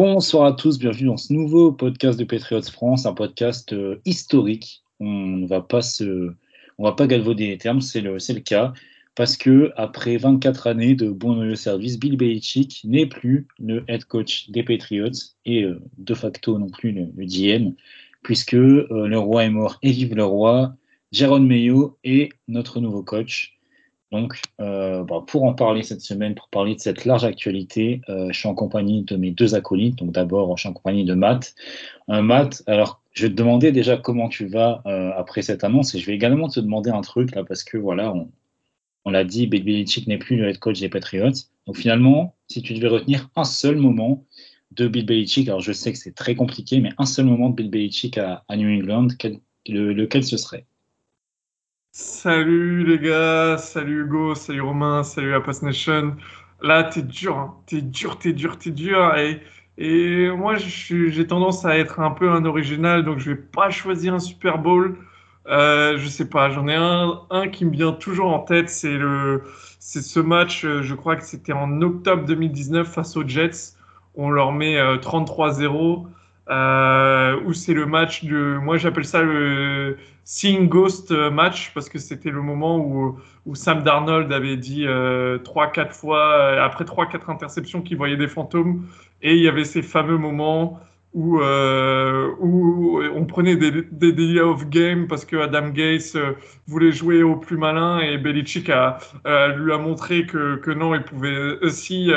Bonsoir à tous, bienvenue dans ce nouveau podcast de Patriots France, un podcast euh, historique. On ne va pas se, on va pas galvauder les termes, c'est le, cas, parce que après 24 années de bon loyaux service, Bill Belichick n'est plus le head coach des Patriots et euh, de facto non plus le, le GM, puisque euh, le roi est mort et vive le roi. Jaron Mayo est notre nouveau coach. Donc, euh, bah, pour en parler cette semaine, pour parler de cette large actualité, euh, je suis en compagnie de mes deux acolytes. Donc, d'abord, je suis en compagnie de Matt. Euh, Matt, alors, je vais te demander déjà comment tu vas après cette annonce et je vais également te demander un truc là parce que voilà, on, l'a dit, Belichick n'est plus le head coach des Patriots. Donc, finalement, si tu devais retenir un seul moment de Bill Belichick, alors je sais que c'est très compliqué, mais un seul moment de Bill Belichick à, New England, quel- le- lequel ce serait? Salut les gars, salut Hugo, salut Romain, salut la Pass Nation. Là, t'es dur, hein. T'es dur, t'es dur, t'es dur. Et, moi, j'ai tendance à être un peu un original, donc je vais pas choisir un Super Bowl. Euh, je sais pas, j'en ai un, qui me vient toujours en tête, c'est ce match, euh, je crois que c'était en octobre 2019 face aux Jets. On leur met euh, 33-0. Euh, où c'est le match de, moi j'appelle ça le Seeing Ghost euh, match parce que c'était le moment où, où Sam Darnold avait dit euh, trois, quatre fois, euh, après trois, quatre interceptions qu'il voyait des fantômes et il y avait ces fameux moments où, euh, où on prenait des, des delay of game parce que Adam Gase euh, voulait jouer au plus malin et Belichick a, euh, lui a montré que, que non, il pouvait aussi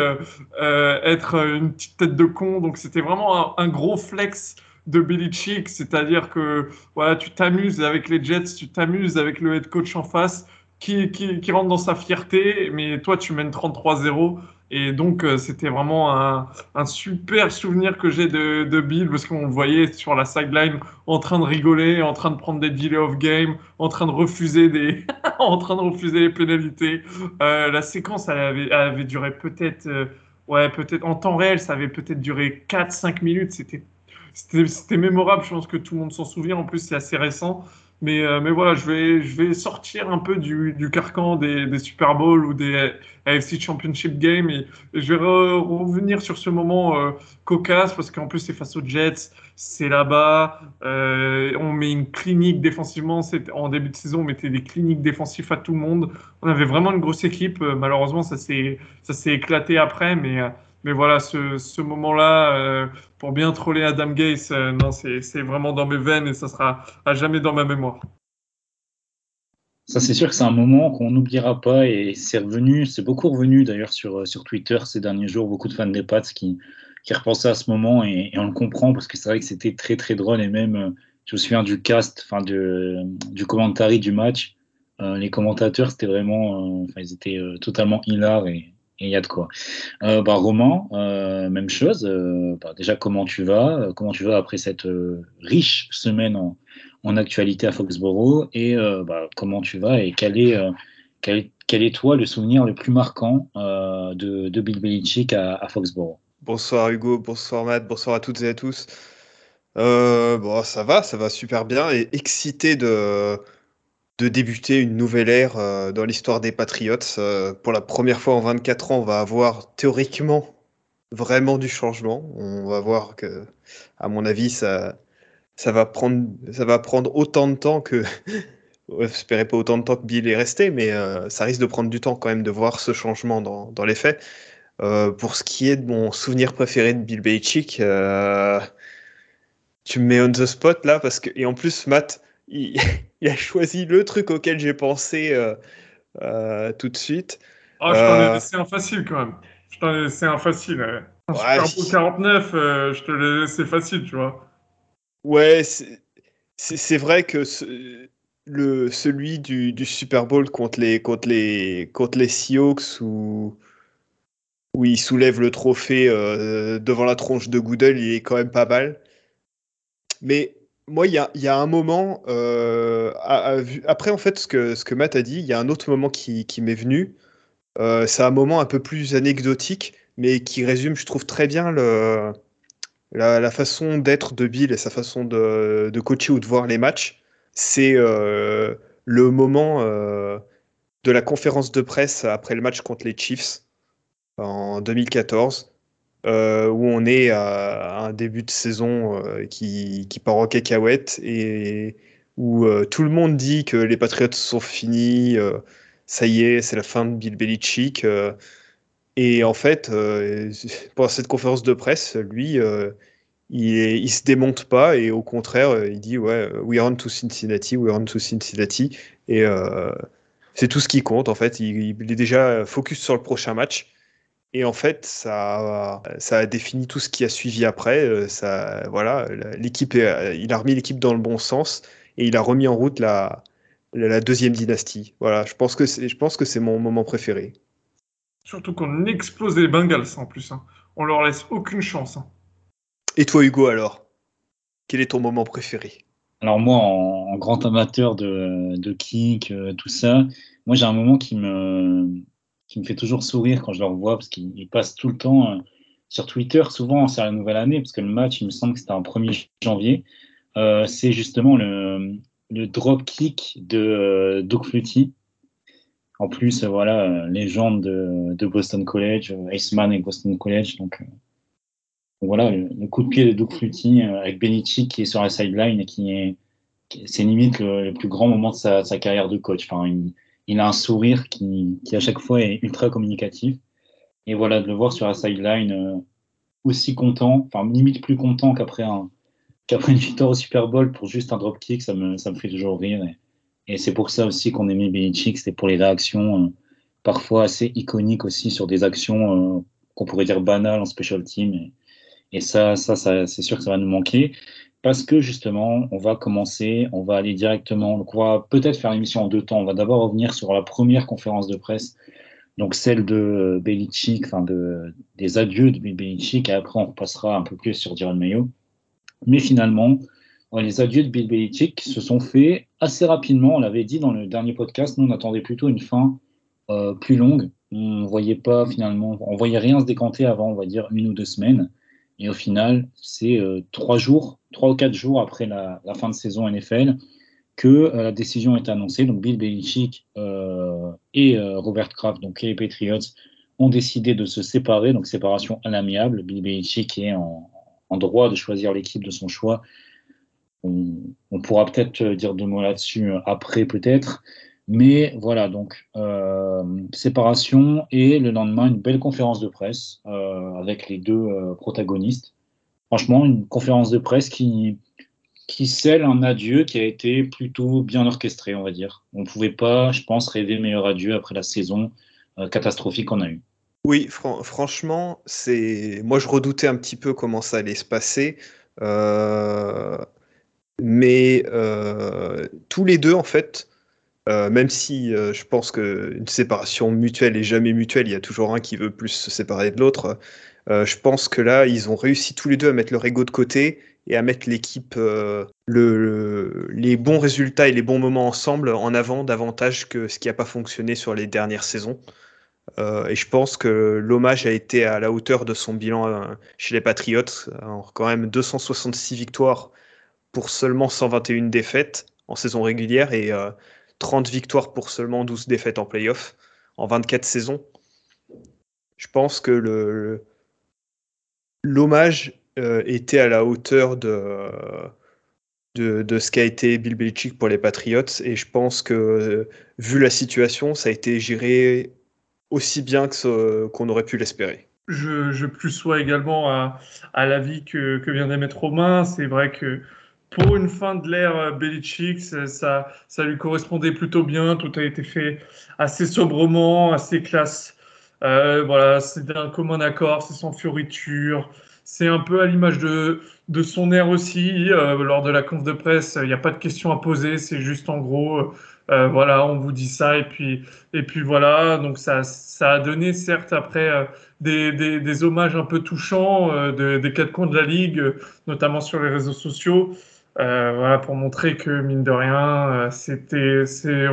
être une petite tête de con. Donc c'était vraiment un gros flex de Belichick, c'est-à-dire que voilà, tu t'amuses avec les Jets, tu t'amuses avec le head coach en face qui, qui, rentre dans sa fierté, mais toi tu mènes 33-0. Et donc euh, c'était vraiment un, un super souvenir que j'ai de, de Bill parce qu'on le voyait sur la sideline en train de rigoler, en train de prendre des delay of game, en train de refuser des, en train de refuser les pénalités. Euh, la séquence avait, avait duré peut-être, euh, ouais peut-être en temps réel, ça avait peut-être duré 4-5 minutes. C'était c'était mémorable, je pense que tout le monde s'en souvient. En plus, c'est assez récent. Mais, euh, mais voilà, je vais, je vais sortir un peu du, du carcan des, Super Bowl ou des AFC Championship Game et, je vais re- revenir sur ce moment euh, cocasse parce qu'en plus, c'est face aux Jets, c'est là-bas. euh, on met une clinique défensivement. En début de saison, on mettait des cliniques défensives à tout le monde. On avait vraiment une grosse équipe. Malheureusement, ça s'est éclaté après. Mais, mais voilà, ce, ce moment-là. euh, pour bien troller Adam Gase, euh, non, c'est vraiment dans mes veines et ça sera à jamais dans ma mémoire. Ça, c'est sûr que c'est un moment qu'on n'oubliera pas et c'est revenu, c'est beaucoup revenu d'ailleurs sur, euh, sur Twitter ces derniers jours, beaucoup de fans des Pats qui, qui repensaient à ce moment et, on le comprend parce que c'est vrai que c'était très très drôle et même, euh, je me souviens du cast, enfin du commentary du match, les commentateurs c'était vraiment, ils étaient totalement hilar et et il y a de quoi. Euh, bah, Romain, euh, même chose, euh, bah, déjà comment tu vas, comment tu vas après cette riche semaine en, actualité à Foxborough et bah, comment tu vas et quel est, quel, quel est toi le souvenir le plus marquant de, de Bill Belichick à, à Foxborough? Bonsoir Hugo, bonsoir Matt, bonsoir à toutes et à tous. Bon, ça va, ça va super bien et excité de, de débuter une nouvelle ère euh, dans l'histoire des Patriots. Euh, pour la première fois en 24 ans, on va avoir théoriquement vraiment du changement. On va voir que, à mon avis, ça, ça va prendre, ça va prendre autant de temps que. J'espérais pas autant de temps que Bill est resté, mais euh, ça risque de prendre du temps quand même de voir ce changement dans, dans les faits. Pour ce qui est de mon souvenir préféré de Bill Belichick, tu me mets on the spot là parce que et en plus Matt, il, il a choisi le truc auquel j'ai pensé euh, euh, tout de suite. Ah, je t'en ai Euh. laissé un facile quand même. Je t'en ai laissé un facile. Un Ouais, Super si- Bowl 49, euh, je te l'ai laissé facile, tu vois. Ouais, c'est vrai que ce- le, celui du, du, Super Bowl contre les, contre les, contre les Seahawks où, où il soulève le trophée euh, devant la tronche de Goodell, il est quand même pas mal. Mais moi, il y a, un moment, euh, après en fait ce que, ce que Matt a dit, il y a un autre moment qui, m'est venu. Euh, c'est un moment un peu plus anecdotique, mais qui résume, je trouve, très bien la, façon d'être de Bill et sa façon de, de, coacher ou de voir les matchs. C'est euh, le moment de la conférence de presse après le match contre les Chiefs en 2014, euh, où on est à, un début de saison euh, qui, qui, part en cacahuète et où euh, tout le monde dit que les Patriots sont finis, ça y est, c'est la fin de Bill Belichick. et en fait, pendant cette conférence de presse, lui, il, il se démonte pas et au contraire, il dit ouais, we on to Cincinnati, we on to Cincinnati. Et c'est tout ce qui compte en fait. Il, est déjà focus sur le prochain match. Et en fait, ça, ça a défini tout ce qui a suivi après. Euh, ça, voilà, l'équipe, il a remis l'équipe dans le bon sens et il a remis en route la, la deuxième dynastie. Voilà, je pense que c'est, je pense que c'est mon moment préféré. Surtout qu'on explose les Bengals en plus. Hein. On leur laisse aucune chance. Hein. Et toi, Hugo, alors? Quel est ton moment préféré? Alors moi, en, grand amateur de, de kick, euh, tout ça, moi j'ai un moment qui me qui me fait toujours sourire quand je le revois, parce qu'il passe tout le temps euh, sur Twitter, souvent c'est la nouvelle année, parce que le match, il me semble que c'était en 1er janvier. Euh, c'est justement le, le drop kick de euh, Doug Flutie. En plus, voilà, légende de, de, Boston College, Iceman et Boston College. Donc, voilà, le, coup de pied de Doug Flutie avec Benichick qui est sur la sideline et qui est, c'est limite le, plus grand moment de sa, carrière de coach. Enfin, il a un sourire qui, à chaque fois est ultra communicatif. Et voilà, de le voir sur la sideline euh, aussi content, enfin limite plus content qu'après qu'après une victoire au Super Bowl pour juste un dropkick, ça me, ça me fait toujours rire. Et, et c'est pour ça aussi qu'on aimait Belichick, c'était pour les réactions euh, parfois assez iconiques aussi sur des actions euh, qu'on pourrait dire banales en special team. Et, et ça, ça, ça c'est sûr que ça va nous manquer parce que justement, on va commencer, on va aller directement, on va peut-être faire l'émission en deux temps. On va d'abord revenir sur la première conférence de presse, donc celle de Belichick, enfin de, des adieux de Belichick, et après on repassera un peu plus sur Diron Mayo. Mais finalement, les adieux de Bill Belichick se sont faits assez rapidement. On l'avait dit dans le dernier podcast, nous on attendait plutôt une fin euh, plus longue. On voyait pas finalement, on voyait rien se décanter avant, on va dire une ou deux semaines. Et au final, c'est euh, trois jours, trois ou quatre jours après la, fin de saison NFL que euh, la décision est annoncée. Donc Bill Belichick euh, et Robert Kraft, donc les Patriots, ont décidé de se séparer, donc séparation à l'amiable. Bill Belichick est en, droit de choisir l'équipe de son choix. On, on pourra peut-être dire deux mots là-dessus après, peut-être. Mais voilà, donc euh, séparation et le lendemain une belle conférence de presse euh, avec les deux euh, protagonistes. Franchement, une conférence de presse qui, qui scelle un adieu qui a été plutôt bien orchestré, on va dire. On ne pouvait pas, je pense, rêver meilleur adieu après la saison catastrophique qu'on a eue. Oui, fr franchement, c'est moi je redoutais un petit peu comment ça allait se passer. Mais tous les deux, en fait, euh, même si euh, je pense qu'une séparation mutuelle est jamais mutuelle, il y a toujours un qui veut plus se séparer de l'autre. Euh, je pense que là, ils ont réussi tous les deux à mettre leur ego de côté et à mettre l'équipe, le, le, les bons résultats et les bons moments ensemble en avant davantage que ce qui n'a pas fonctionné sur les dernières saisons. Et je pense que l'hommage a été à la hauteur de son bilan chez les Patriots. Alors, quand même 266 victoires pour seulement 121 défaites en saison régulière et 30 victoires pour seulement 12 défaites en playoff en 24 saisons. Je pense que le, l'hommage euh, était à la hauteur de, de, ce qu'a été Bill Belichick pour les Patriots et je pense que euh, vu la situation, ça a été géré aussi bien qu'on aurait pu l'espérer. Je, je plus sois également à, à l'avis que, que vient d'émettre Romain. C'est vrai que pour une fin de l'ère euh, Belichick, ça, ça lui correspondait plutôt bien. Tout a été fait assez sobrement, assez classe. Euh, voilà, c'est d'un commun accord, c'est sans fioriture, c'est un peu à l'image de, de son air aussi. lors de la conf de presse, il n'y a pas de questions à poser, c'est juste en gros, voilà, on vous dit ça et puis, et puis voilà. Donc ça, ça a donné certes après des, des, des, hommages un peu touchants des quatre coins de la ligue, notamment sur les réseaux sociaux. Voilà, pour montrer que mine de rien, c'était, c'est,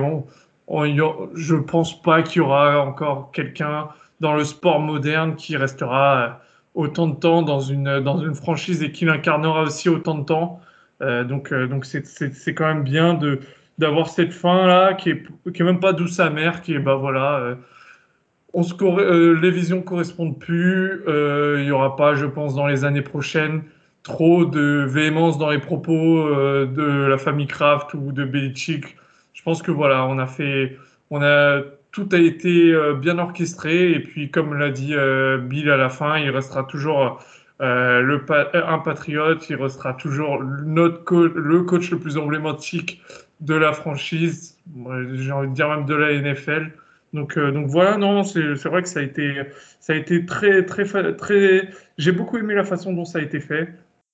je pense pas qu'il y aura encore quelqu'un dans le sport moderne qui restera euh, autant de temps dans une, dans une franchise et qui l'incarnera aussi autant de temps. Euh, donc, euh, donc c'est, c'est, quand même bien de, d'avoir cette fin là qui est, qui est même pas douce amère, qui est bah voilà, on se les visions correspondent plus. Il y aura pas, je pense, dans les années prochaines trop de véhémence dans les propos de la famille Kraft ou de Belichick je pense que voilà, on a fait, on a tout a été euh, bien orchestré et puis comme l'a dit euh, Bill à la fin, il restera toujours euh, le un patriote, il restera toujours notre le coach le plus emblématique de la franchise, j'ai envie de dire même de la NFL. Donc, donc voilà, non, c'est vrai que ça a été, ça a été très, très, très. J'ai beaucoup aimé la façon dont ça a été fait.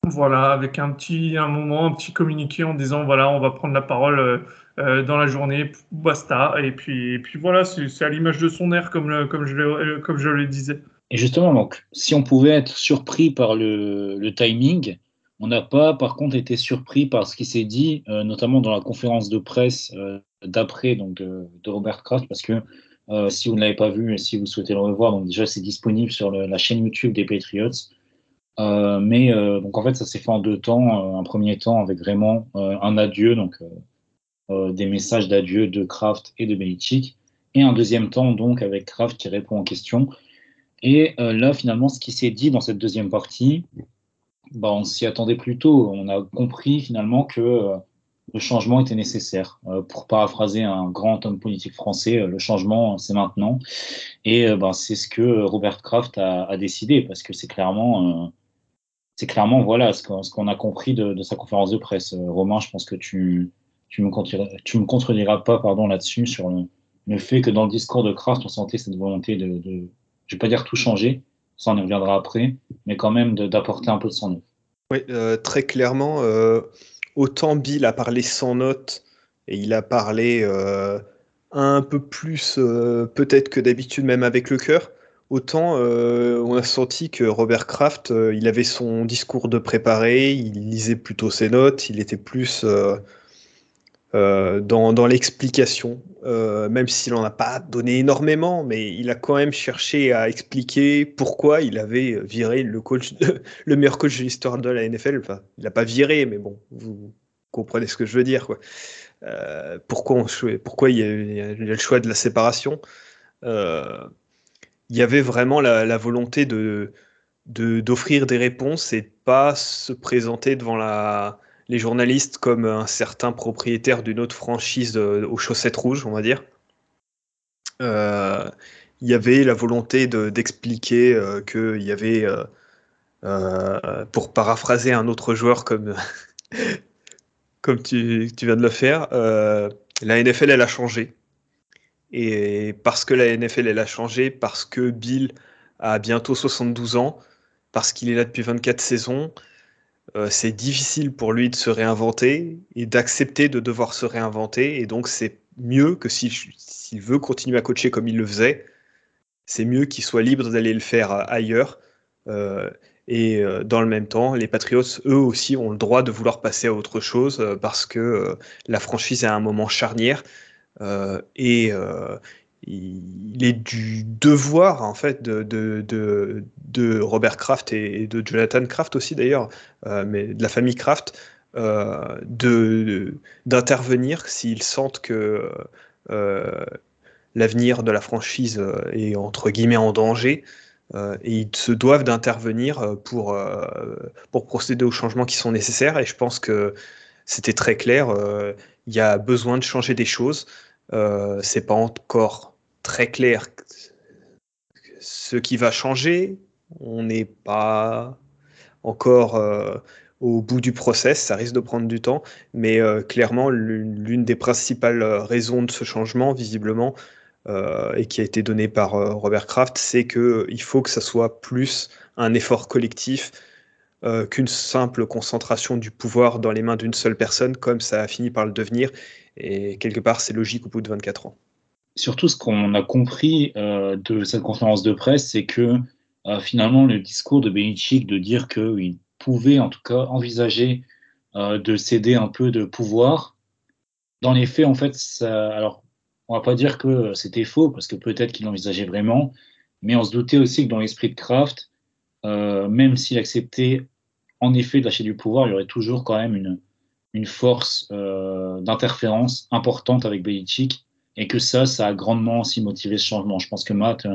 Voilà, avec un petit, un moment, un petit communiqué en disant voilà, on va prendre la parole euh, dans la journée, basta. Et puis, et puis voilà, c'est à l'image de son air, comme, comme, je le, comme je le disais. Et justement, donc, si on pouvait être surpris par le, timing, on n'a pas, par contre, été surpris par ce qui s'est dit, euh, notamment dans la conférence de presse euh, d'après donc de, de, Robert Kraft, parce que si vous ne l'avez pas vu et si vous souhaitez le revoir, donc déjà c'est disponible sur la chaîne YouTube des Patriots. Mais donc en fait, ça s'est fait en deux temps. un premier temps avec vraiment un adieu, donc euh, des messages d'adieu de Kraft et de Belichick, et un deuxième temps donc avec Kraft qui répond aux questions. Et euh, là, finalement, ce qui s'est dit dans cette deuxième partie, bah, on s'y attendait plus tôt. On a compris finalement que euh, le changement était nécessaire. pour paraphraser un grand homme politique français, le changement, c'est maintenant. Et bah, c'est ce que Robert Kraft a décidé, parce que c'est clairement, c'est clairement voilà, ce qu'on a compris de, sa conférence de presse. Romain, je pense que tu, me contrediras, pas pardon, là-dessus sur le, fait que dans le discours de Kraft, on sentait cette volonté de, je vais pas dire tout changer, ça on y reviendra après, mais quand même d'apporter un peu de son œuvre. Oui, euh, très clairement, euh, autant Bill a parlé sans notes et il a parlé euh, un peu plus peut-être que d'habitude même avec le cœur, autant on a senti que Robert Kraft, il avait son discours de préparé, il lisait plutôt ses notes, il était plus euh, dans, l'explication, euh, même s'il n'en a pas donné énormément, mais il a quand même cherché à expliquer pourquoi il avait viré le, meilleur coach de l'histoire de la NFL. Il n'a pas viré, mais bon, vous comprenez ce que je veux dire. Quoi. Euh, pourquoi, pourquoi il, y a, le choix de la séparation Il y avait vraiment la, volonté de d'offrir des réponses et pas se présenter devant les journalistes comme un certain propriétaire d'une autre franchise euh, aux chaussettes rouges, on va dire. Euh, il y avait la volonté d'expliquer euh, qu'il y avait, pour paraphraser un autre joueur comme, comme tu, tu, viens de le faire, la NFL, elle a changé. Et parce que la NFL, elle a changé, parce que Bill a bientôt 72 ans, parce qu'il est là depuis 24 saisons, euh, c'est difficile pour lui de se réinventer et d'accepter de devoir se réinventer. Et donc, c'est mieux que s'il veut continuer à coacher comme il le faisait, c'est mieux qu'il soit libre d'aller le faire ailleurs. Euh, et euh, dans le même temps, les Patriots, eux aussi, ont le droit de vouloir passer à autre chose parce que la franchise est à un moment charnière. Et il est du devoir en fait de, de, Robert Kraft et, de Jonathan Kraft aussi d'ailleurs, euh, mais de la famille Kraft, euh, d'intervenir s'ils sentent que euh, l'avenir de la franchise est entre guillemets en danger. et ils se doivent d'intervenir pour, pour procéder aux changements qui sont nécessaires. Et je pense que c'était très clair. Il y a besoin de changer des choses. c'est pas encore très clair ce qui va changer. On n'est pas encore euh, au bout du process, ça risque de prendre du temps, mais euh, clairement, l'une des principales raisons de ce changement, visiblement, euh, et qui a été donnée par Robert Kraft, c'est qu'il faut que ça soit plus un effort collectif qu'une simple concentration du pouvoir dans les mains d'une seule personne, comme ça a fini par le devenir. Et quelque part, c'est logique au bout de 24 ans. Surtout, ce qu'on a compris de cette conférence de presse, c'est que finalement, le discours de Belichick de dire qu'il pouvait en tout cas envisager de céder un peu de pouvoir, dans les faits, en fait, alors on va pas dire que c'était faux, parce que peut-être qu'il envisageait vraiment, mais on se doutait aussi que dans l'esprit de Kraft, euh, même s'il acceptait en effet de lâcher du pouvoir, il y aurait toujours quand même une, force euh, d'interférence importante avec Belichick, et que ça, ça a grandement aussi motivé ce changement. Je pense que Matt,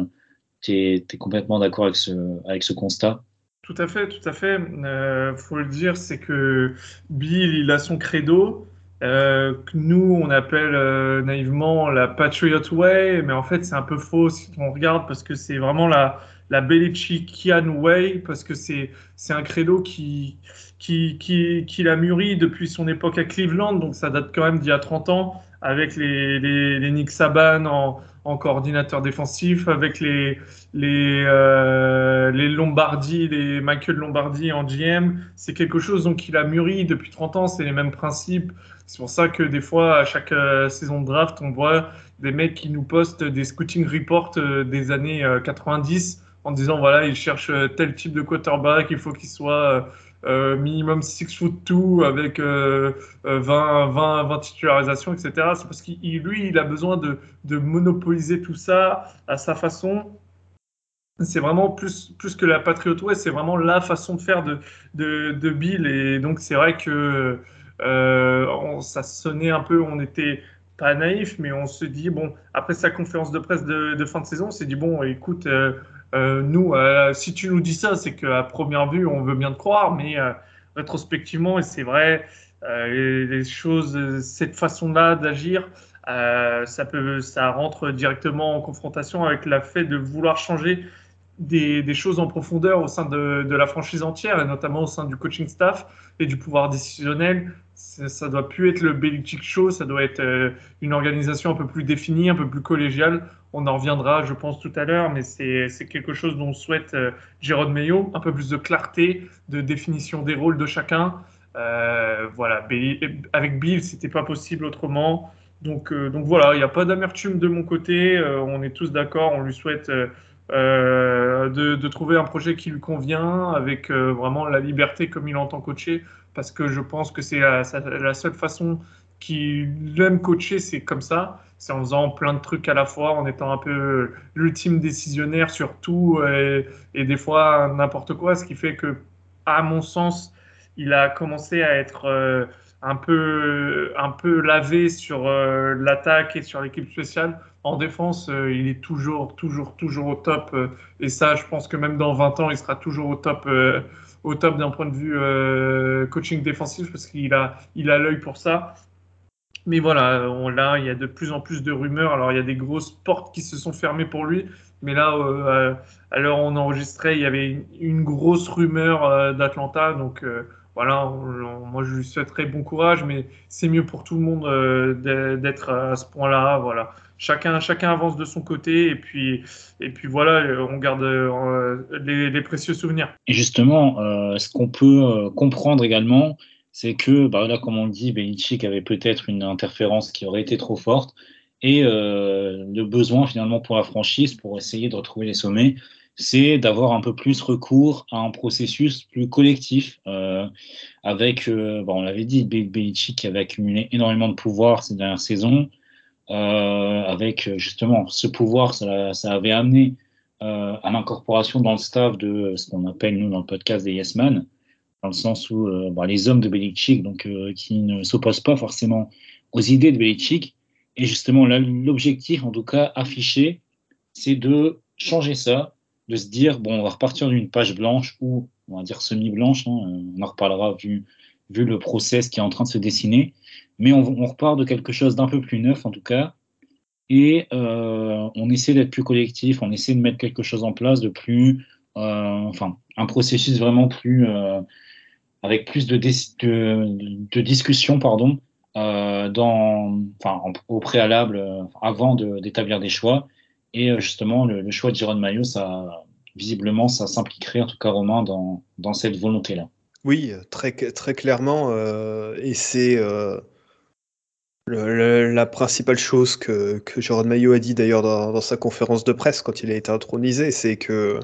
tu es, complètement d'accord avec ce, constat. Tout à fait, tout à fait. Il euh, faut le dire, c'est que Bill, il a son credo. Euh, que nous, on appelle euh, naïvement la Patriot Way, mais en fait, c'est un peu faux si on regarde parce que c'est vraiment la, la Belichickian Way, parce que c'est, un credo qui, qui, qui, qui l'a mûri depuis son époque à Cleveland, donc ça date quand même d'il y a 30 ans, avec les, les, les Nick Saban en, en coordinateur défensif, avec les, les, euh, Lombardi, les Michael Lombardi en GM. C'est quelque chose donc, qu'il a mûri depuis 30 ans, c'est les mêmes principes. C'est pour ça que des fois, à chaque euh, saison de draft, on voit des mecs qui nous postent des scouting reports euh, des années 90 euh, en disant voilà, ils cherchent tel type de quarterback, il faut qu'il soit minimum 6 foot 2 avec 20, 20, 20 titularisations, etc. C'est parce qu'il lui, il a besoin de, de monopoliser tout ça à sa façon c'est vraiment plus, plus que la Patriot Way, c'est vraiment la façon de faire de, de, de Bill. Et donc, c'est vrai que euh, ça sonnait un peu, on était pas naïf, mais on se dit, bon, après sa conférence de presse de, fin de saison, on s'est dit, bon, écoute, euh, euh, nous, si tu nous dis ça, c'est qu'à première vue, on veut bien te croire, mais rétrospectivement, et c'est vrai, les, choses, cette façon-là d'agir, ça, ça rentre directement en confrontation avec la fait de vouloir changer des, choses en profondeur au sein de, la franchise entière, et notamment au sein du coaching staff et du pouvoir décisionnel ça doit plus être le Belichick Show, ça doit être euh, une organisation un peu plus définie, un peu plus collégiale. On en reviendra, je pense, tout à l'heure, mais c'est quelque chose dont souhaite euh, Jérôme Mayo, un peu plus de clarté, de définition des rôles de chacun. Euh, voilà, avec Bill, c'était pas possible autrement. Donc, donc voilà, il n'y a pas d'amertume de mon côté. on est tous d'accord, on lui souhaite de, de, trouver un projet qui lui convient, avec vraiment la liberté comme il entend coacher parce que je pense que c'est la, seule façon qu'il aime coacher, c'est comme ça. C'est en faisant plein de trucs à la fois, en étant un peu l'ultime décisionnaire sur tout et, des fois n'importe quoi, ce qui fait que, à mon sens, il a commencé à être euh, un, peu, un peu lavé sur euh, l'attaque et sur l'équipe spéciale. En défense, euh, il est toujours, toujours, toujours au top. et ça, je pense que même dans 20 ans, il sera toujours au top au top d'un point de vue coaching défensif parce qu'il a il a l'œil pour ça. Mais voilà, on, là, il y a de plus en plus de rumeurs. Alors, il y a des grosses portes qui se sont fermées pour lui. Mais là, euh, à l'heure où on enregistrait, il y avait une, grosse rumeur euh, d'Atlanta. Donc, voilà, moi, je lui souhaiterais bon courage. Mais c'est mieux pour tout le monde d'être à ce point-là. Voilà chacun, chacun avance de son côté et puis, et puis voilà, on garde euh, les, précieux souvenirs. Et justement, euh, ce qu'on peut euh, comprendre également, c'est que, bah comme on dit, Belichick avait peut-être une interférence qui aurait été trop forte et le besoin finalement pour la franchise, pour essayer de retrouver les sommets, c'est d'avoir un peu plus recours à un processus plus collectif, avec, bah, on l'avait dit, Belichick avait accumulé énormément de pouvoir ces dernières saisons, euh, avec justement ce pouvoir, ça, ça avait amené euh, à l'incorporation dans le staff de ce qu'on appelle nous dans le podcast des Yes Man, dans le sens où euh, bah, les hommes de Belichick, donc qui ne s'opposent pas forcément aux idées de Belichick, et justement l'objectif, en tout cas affiché, c'est de changer ça, de se dire bon, on va repartir d'une page blanche ou on va dire semi-blanche, hein, on en reparlera vu, vu le process qui est en train de se dessiner, mais on, repart de quelque chose d'un peu plus neuf en tout cas, et euh, on essaie d'être plus collectif, on essaie de mettre quelque chose en place de plus, euh, enfin, un processus vraiment plus, euh, avec plus de, de, discussion, pardon, enfin, au préalable, avant d'établir des choix. Et justement, le, choix de Jérôme Maillot, ça, visiblement, ça s'impliquerait, en tout cas, Romain, dans, cette volonté-là. Oui, très, très clairement. Euh, et c'est euh, la principale chose que, que Jérôme Maillot a dit d'ailleurs dans, sa conférence de presse quand il a été intronisé, c'est que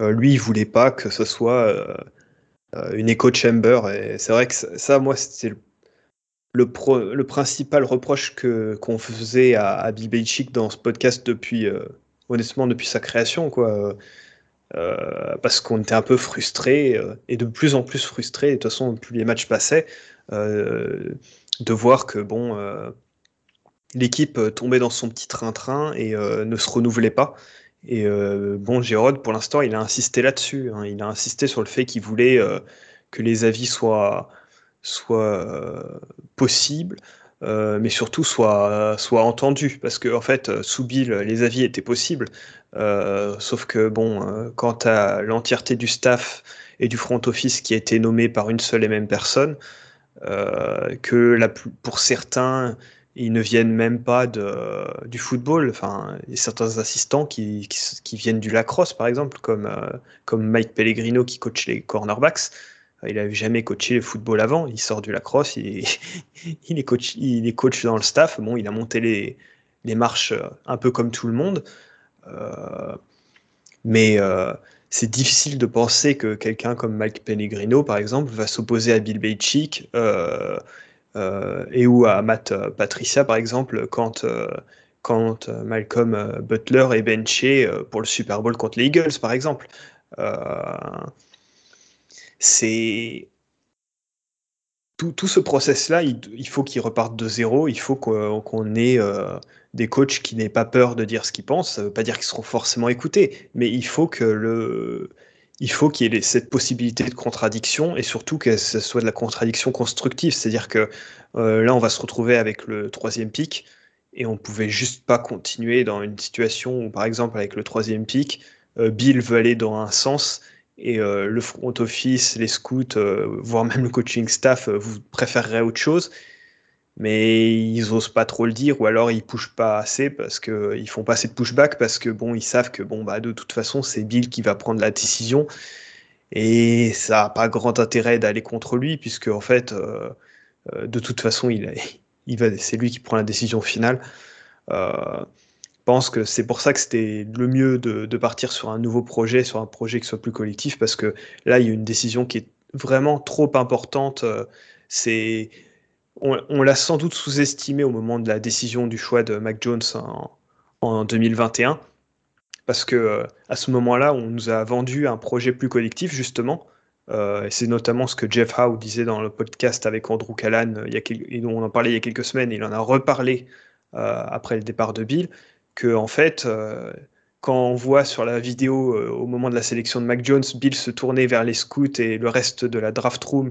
euh, lui, il voulait pas que ce soit une echo chamber. Et c'est vrai que ça, moi, c'était le, principal reproche que qu'on faisait à, à Bill Belichick dans ce podcast depuis, honnêtement, depuis sa création, quoi. Euh, parce qu'on était un peu frustré euh, et de plus en plus frustré. De toute façon, plus les matchs passaient, euh, de voir que bon, l'équipe tombait dans son petit train-train et ne se renouvelait pas. Et bon, Gérard, pour l'instant, il a insisté là-dessus. Hein. Il a insisté sur le fait qu'il voulait que les avis soient, soient possibles. mais surtout soit, soit entendu. Parce que, en fait, sous Bill, les avis étaient possibles, euh, sauf que, bon, euh, quant à l'entièreté du staff et du front office qui a été nommé par une seule et même personne, euh, que pour certains, ils ne viennent même pas de, du football. Enfin, il y a certains assistants qui, viennent du lacrosse, par exemple, comme, comme Mike Pellegrino qui coach les cornerbacks. Il n'avait jamais coaché le football avant. Il sort du lacrosse, il, il, est coach, il est coach dans le staff. Bon, il a monté les, les marches un peu comme tout le monde. Euh, mais euh, c'est difficile de penser que quelqu'un comme Mike Pellegrino, par exemple, va s'opposer à Bill Belichick euh, et ou à Matt Patricia, par exemple, quand, quand Malcolm Butler est benché pour le Super Bowl contre les Eagles, par exemple. c'est tout, tout, ce process-là, il, faut qu'il reparte de zéro, il faut qu'on ait des coachs qui n'aient pas peur de dire ce qu'ils pensent. Ça ne veut pas dire qu'ils seront forcément écoutés, mais il faut que le, il faut qu'il y ait cette possibilité de contradiction et surtout que ce soit de la contradiction constructive. C'est-à-dire que euh, là, on va se retrouver avec le troisième pic et on pouvait juste pas continuer dans une situation où, par exemple, avec le troisième pic, euh, Bill veut aller dans un sens et euh, le front office, les scouts, voire même le coaching staff, vous préféreraient autre chose mais ils osent pas trop le dire ou alors ils pushent pas assez parce que ils font pas assez de pushback parce que bon ils savent que bon bah de toute façon c'est Bill qui va prendre la décision. Et ça a pas grand intérêt d'aller contre lui puisque en fait euh, euh, de toute façon il, il va c'est lui qui prend la décision finale. Euh, pense que c'est pour ça que c'était le mieux de, de, partir sur un nouveau projet sur un projet qui soit plus collectif parce que là il y a une décision qui est vraiment trop importante. C'est on, l'a sans doute sous-estimé au moment de la décision du choix de Mac Jones en, 2021, parce que euh, à ce moment-là, on nous a vendu un projet plus collectif justement. Euh, et c'est notamment ce que Jeff Howe disait dans le podcast avec Andrew Callan, euh, et dont on en parlait il y a quelques semaines, il en a reparlé après le départ de Bill, que en fait, quand on voit sur la vidéo au moment de la sélection de Mac Jones, Bill se tournait vers les scouts et le reste de la draft room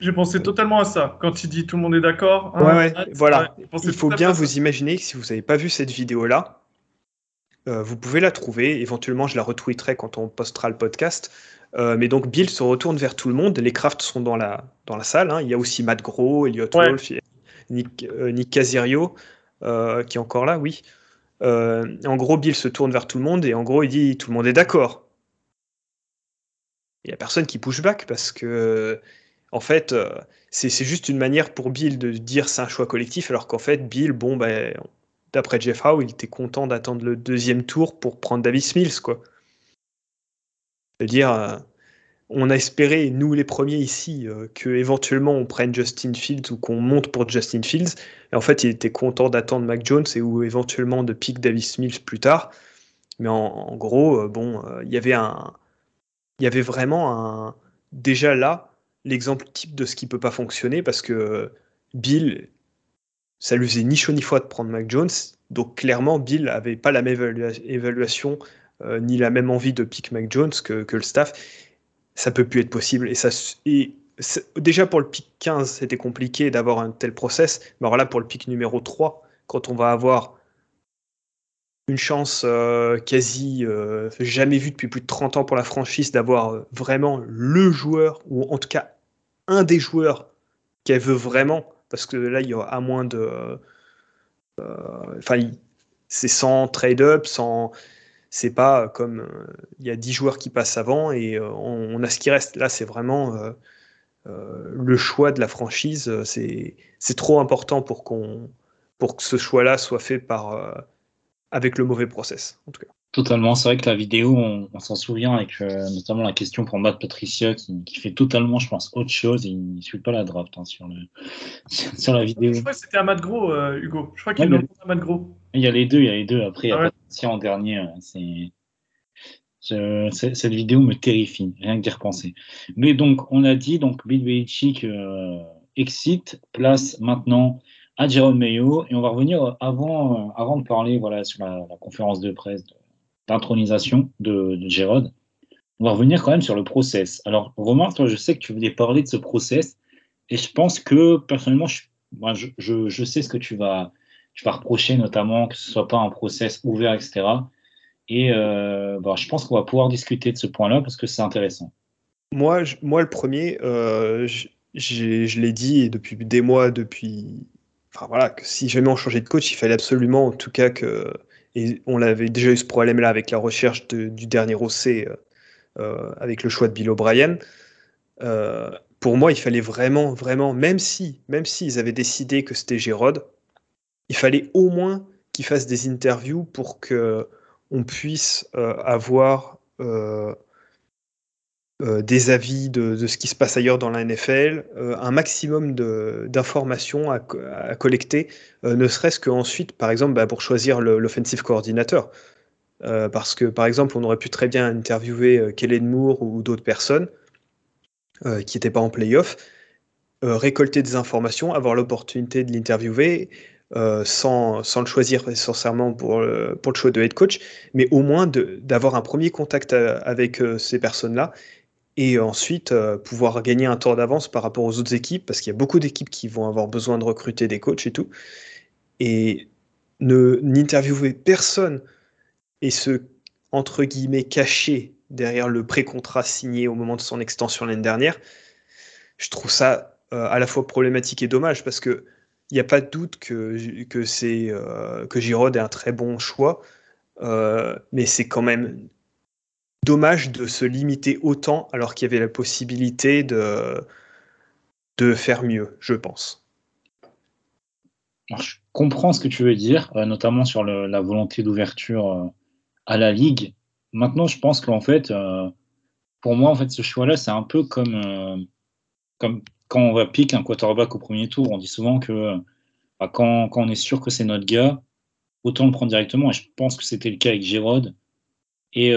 j'ai pensé totalement à ça. Quand il dit tout le monde est d'accord. Hein, ouais, voilà. il faut bien vous imaginer que si vous n'avez pas vu cette vidéo-là, euh, vous pouvez la trouver. Éventuellement, je la retweeterai quand on postera le podcast. Euh, mais donc, Bill se retourne vers tout le monde. Les crafts sont dans la, dans la salle. Hein. Il y a aussi Matt Gros, Elliot Wolf, Nick, euh, Nick Casirio, qui est encore là, oui. en gros, Bill se tourne vers tout le monde et en gros, il dit tout le monde est d'accord. Il n'y a personne qui push back parce que en fait, euh, c'est juste une manière pour Bill de dire c'est un choix collectif, alors qu'en fait, Bill, bon, ben, d'après Jeff Howe, il était content d'attendre le deuxième tour pour prendre Davis Mills, quoi. C'est-à-dire, euh, on a espéré, nous les premiers ici, euh, que éventuellement on prenne Justin Fields ou qu'on monte pour Justin Fields. En fait, il était content d'attendre Mac Jones et ou éventuellement de pick Davis Mills plus tard. Mais en, gros, bon, il y avait un, il y avait vraiment un, déjà là, l'exemple type de ce qui peut pas fonctionner parce que Bill, ça lui faisait ni chaud ni froid de prendre Mac Jones. Donc clairement, Bill avait pas la même évaluation euh, ni la même envie de pick Mac Jones que, le staff. Ça peut plus être possible. Et, ça, déjà pour le pick 15, c'était compliqué d'avoir un tel process. Mais alors là, pour le pick numéro 3, quand on va avoir une chance euh, quasi euh, jamais vue depuis plus de 30 ans pour la franchise d'avoir euh, vraiment le joueur, ou en tout cas un des joueurs qu'elle veut vraiment, parce que là, il y aura à moins de. Enfin, c'est sans trade-up, sans, C'est pas comme il y a 10 joueurs qui passent avant et on, a ce qui reste. Là, c'est vraiment le choix de la franchise. C'est trop important pour que ce choix-là soit fait par, avec le mauvais process, en tout cas. Totalement, c'est vrai que la vidéo, on, s'en souvient avec euh, notamment la question pour Matt Patricia qui, fait totalement, je pense, autre chose. Il ne suit pas la draft hein, sur, le, sur la vidéo. Je crois que c'était un Matt Gros, euh, Hugo. Je crois qu'il ouais, a un Matt Gros. Il y a les deux, il y a les deux. Après, il y a ah Patricia en dernier. C'est cette vidéo me terrifie, rien que d'y repenser. Mais donc, on a dit, donc Bill Belichick euh, excite, place maintenant à Jérôme Mayo. Et on va revenir avant, avant de parler voilà, sur la, conférence de presse d'intronisation de, de On va revenir quand même sur le process. Alors, Romain, toi, je sais que tu voulais parler de ce process, et je pense que personnellement, je, je, je, sais ce que tu vas, tu vas reprocher, notamment que ce soit pas un process ouvert, etc. Et euh, bah, je pense qu'on va pouvoir discuter de ce point-là parce que c'est intéressant. Moi, moi, le premier, euh, je l'ai dit depuis des mois, depuis. Enfin voilà, que si jamais on changeait de coach, il fallait absolument, en tout cas, que et on avait déjà eu ce problème-là avec la recherche du dernier OC euh, euh, avec le choix de Bill O'Brien. Euh, pour moi, il fallait vraiment, vraiment, même si, même s'ils avaient décidé que c'était Gérode, il fallait au moins qu'ils fassent des interviews pour que on puisse avoir euh, des avis de, ce qui se passe ailleurs dans la NFL, euh, un maximum d'informations à, collecter, euh, ne serait-ce qu'ensuite, par exemple, bah, pour choisir l'offensive coordinateur. parce que, par exemple, on aurait pu très bien interviewer Kellen Moore ou d'autres personnes qui n'étaient pas en playoff, récolter des informations, avoir l'opportunité de l'interviewer. sans, sans, le choisir essentiellement pour, pour le choix de head coach, mais au moins d'avoir un premier contact avec ces personnes-là et ensuite euh, pouvoir gagner un tour d'avance par rapport aux autres équipes, parce qu'il y a beaucoup d'équipes qui vont avoir besoin de recruter des coachs et tout, et n'interviewer personne et se entre guillemets cacher derrière le pré-contrat signé au moment de son extension l'année dernière, je trouve ça euh, à la fois problématique et dommage parce que il n'y a pas de doute que, que, c'est, euh, que Giroud est un très bon choix, mais c'est quand même dommage de se limiter autant alors qu'il y avait la possibilité de, faire mieux, je pense. je comprends ce que tu veux dire, euh, notamment sur la volonté d'ouverture euh, à la ligue. Maintenant, je pense qu'en fait, euh, pour moi, en fait, ce choix-là, c'est un peu comme, quand on va piquer un quarterback au premier tour. On dit souvent que bah, quand, on est sûr que c'est notre gars, autant le prendre directement. Et je pense que c'était le cas avec Gérode. Et,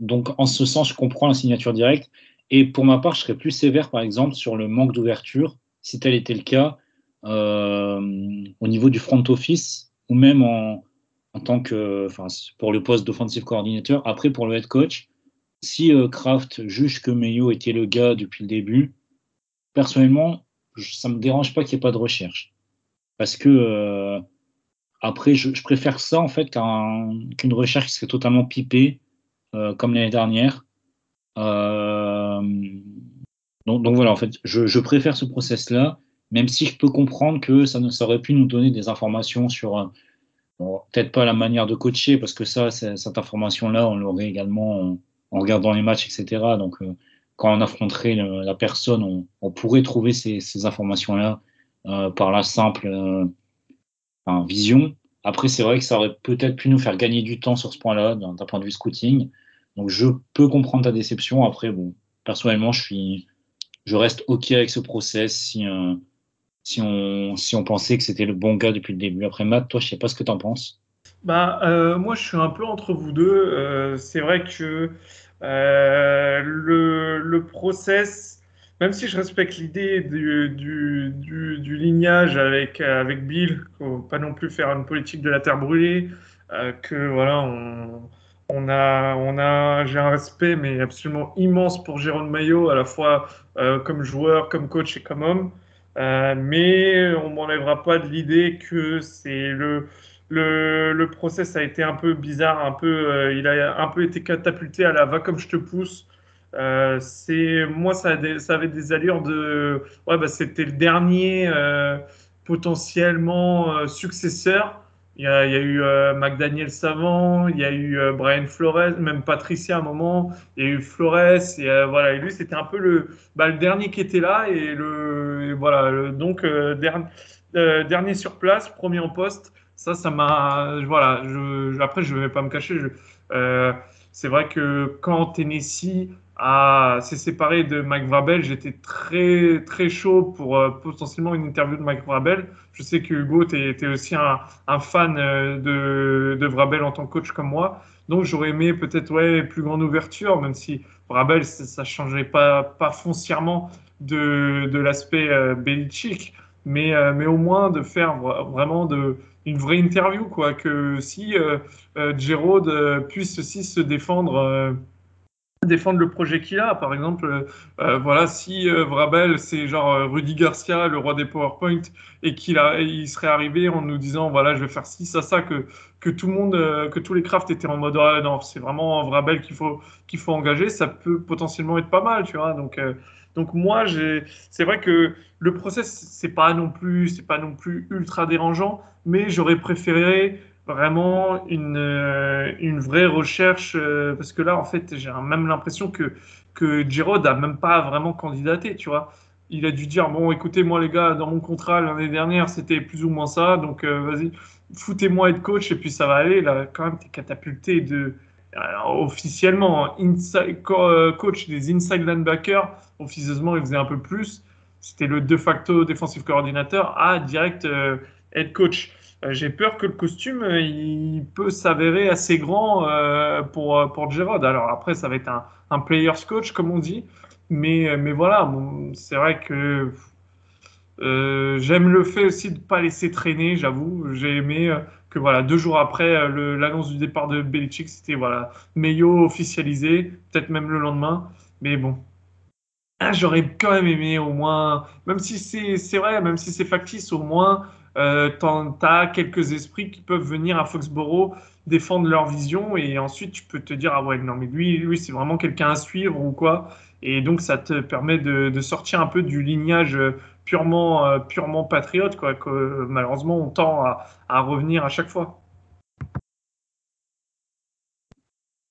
donc, en ce sens, je comprends la signature directe. Et pour ma part, je serais plus sévère, par exemple, sur le manque d'ouverture, si tel était le cas, euh, au niveau du front office, ou même en, tant que, enfin, pour le poste d'offensive coordinateur. Après, pour le head coach, si euh, Kraft juge que Mayo était le gars depuis le début, personnellement, ça me dérange pas qu'il n'y ait pas de recherche. Parce que, euh, après, je, préfère ça, en fait, qu'une recherche qui serait totalement pipée euh, comme l'année dernière. Euh, donc, voilà, en fait, je, préfère ce process-là, même si je peux comprendre que ça, ne, aurait pu nous donner des informations sur, euh, peut-être pas la manière de coacher, parce que ça, cette information-là, on l'aurait également en, regardant les matchs, etc. Donc, quand on affronterait la personne, on, pourrait trouver ces, informations-là par la simple euh, vision. Après, c'est vrai que ça aurait peut-être pu nous faire gagner du temps sur ce point-là, d'un point de vue scouting. Donc je peux comprendre ta déception. Après, bon, personnellement, je suis, je reste ok avec ce process si, euh, on, si on pensait que c'était le bon gars depuis le début. Après, Matt, toi, je sais pas ce que tu en penses. Bah, euh, moi, je suis un peu entre vous deux. Euh, c'est vrai que le, le process, même si je respecte l'idée du, du, du, lignage avec, avec Bill, pas non plus faire une politique de la terre brûlée, que voilà, on on a, on a, j'ai un respect mais absolument immense pour Jérôme Maillot, à la fois euh, comme joueur, comme coach et comme homme. Euh, mais on m'enlèvera pas de l'idée que c'est le, le, le process a été un peu bizarre, un peu, euh, il a un peu été catapulté à la va comme je te pousse. C'est moi ça, avait des allures de ouais bah c'était le dernier potentiellement successeur. Il y a, eu euh, McDaniel Savant, il y a eu euh, Brian Flores, même Patricia à un moment, il y a eu Flores, et euh, voilà, et lui c'était un peu le, bah, dernier qui était là, et le, voilà, donc euh, dernier, euh, sur place, premier en poste, ça, ça m'a, voilà, je, je- après je vais pas me cacher, euh, c'est vrai que quand Tennessee a s'est séparé de Mike Vrabel, j'étais très très chaud pour euh, potentiellement une interview de Mike Vrabel. Je sais que Hugo, tu es, aussi un, fan euh, de, Vrabel en tant que coach comme moi. Donc j'aurais aimé peut-être ouais, plus grande ouverture, même si Vrabel, ça ne changerait pas, foncièrement de, l'aspect euh, Belichick, mais, euh, mais au moins de faire vra- vraiment une vraie interview, quoi, que si euh, puisse aussi se défendre. Défendre le projet qu'il a. Par exemple, euh, euh, voilà, si euh, Vrabel, c'est genre Rudy Garcia, le roi des PowerPoint, et qu'il il serait arrivé en nous disant, voilà, je vais faire ci, ça, ça, que, que tout le monde, que tous les crafts étaient en mode, ah, non, c'est vraiment Vrabel qu'il faut, qu'il faut engager, ça peut potentiellement être pas mal, tu vois. Donc, donc moi, j'ai, c'est vrai que le process, c'est pas non plus, c'est pas non plus ultra dérangeant, mais j'aurais préféré vraiment une, euh, une vraie recherche euh, parce que là en fait j'ai même l'impression que que Giroud a même pas vraiment candidaté tu vois. Il a dû dire bon écoutez moi les gars dans mon contrat l'année dernière c'était plus ou moins ça donc euh, vas-y foutez-moi être coach et puis ça va aller. Là quand même t'es catapulté de officiellement coach des inside linebackers. Officieusement il faisait un peu plus. C'était le de facto défensif coordinateur à direct head coach J'ai peur que le costume, euh, il peut s'avérer assez grand euh, pour, euh, pour. Alors après, ça va être un, un player's coach, comme on dit. Mais, euh, mais voilà, c'est vrai que euh, j'aime le fait aussi de ne pas laisser traîner, j'avoue. J'ai aimé euh, que voilà, deux jours après euh, l'annonce du départ de Belichick, c'était voilà, Mayo officialisé, peut-être même le lendemain. Mais bon, ah, j'aurais quand même aimé au moins, même si c'est vrai, même si c'est factice, au moins, euh, t'en- t'as quelques esprits qui peuvent venir à Foxborough défendre leur vision et ensuite tu peux te dire, ah ouais, non, mais lui, lui c'est vraiment quelqu'un à suivre ou quoi. Et donc ça te permet de, sortir un peu du lignage euh, purement, euh, purement patriote, quoi, que malheureusement on tend à, à revenir à chaque fois.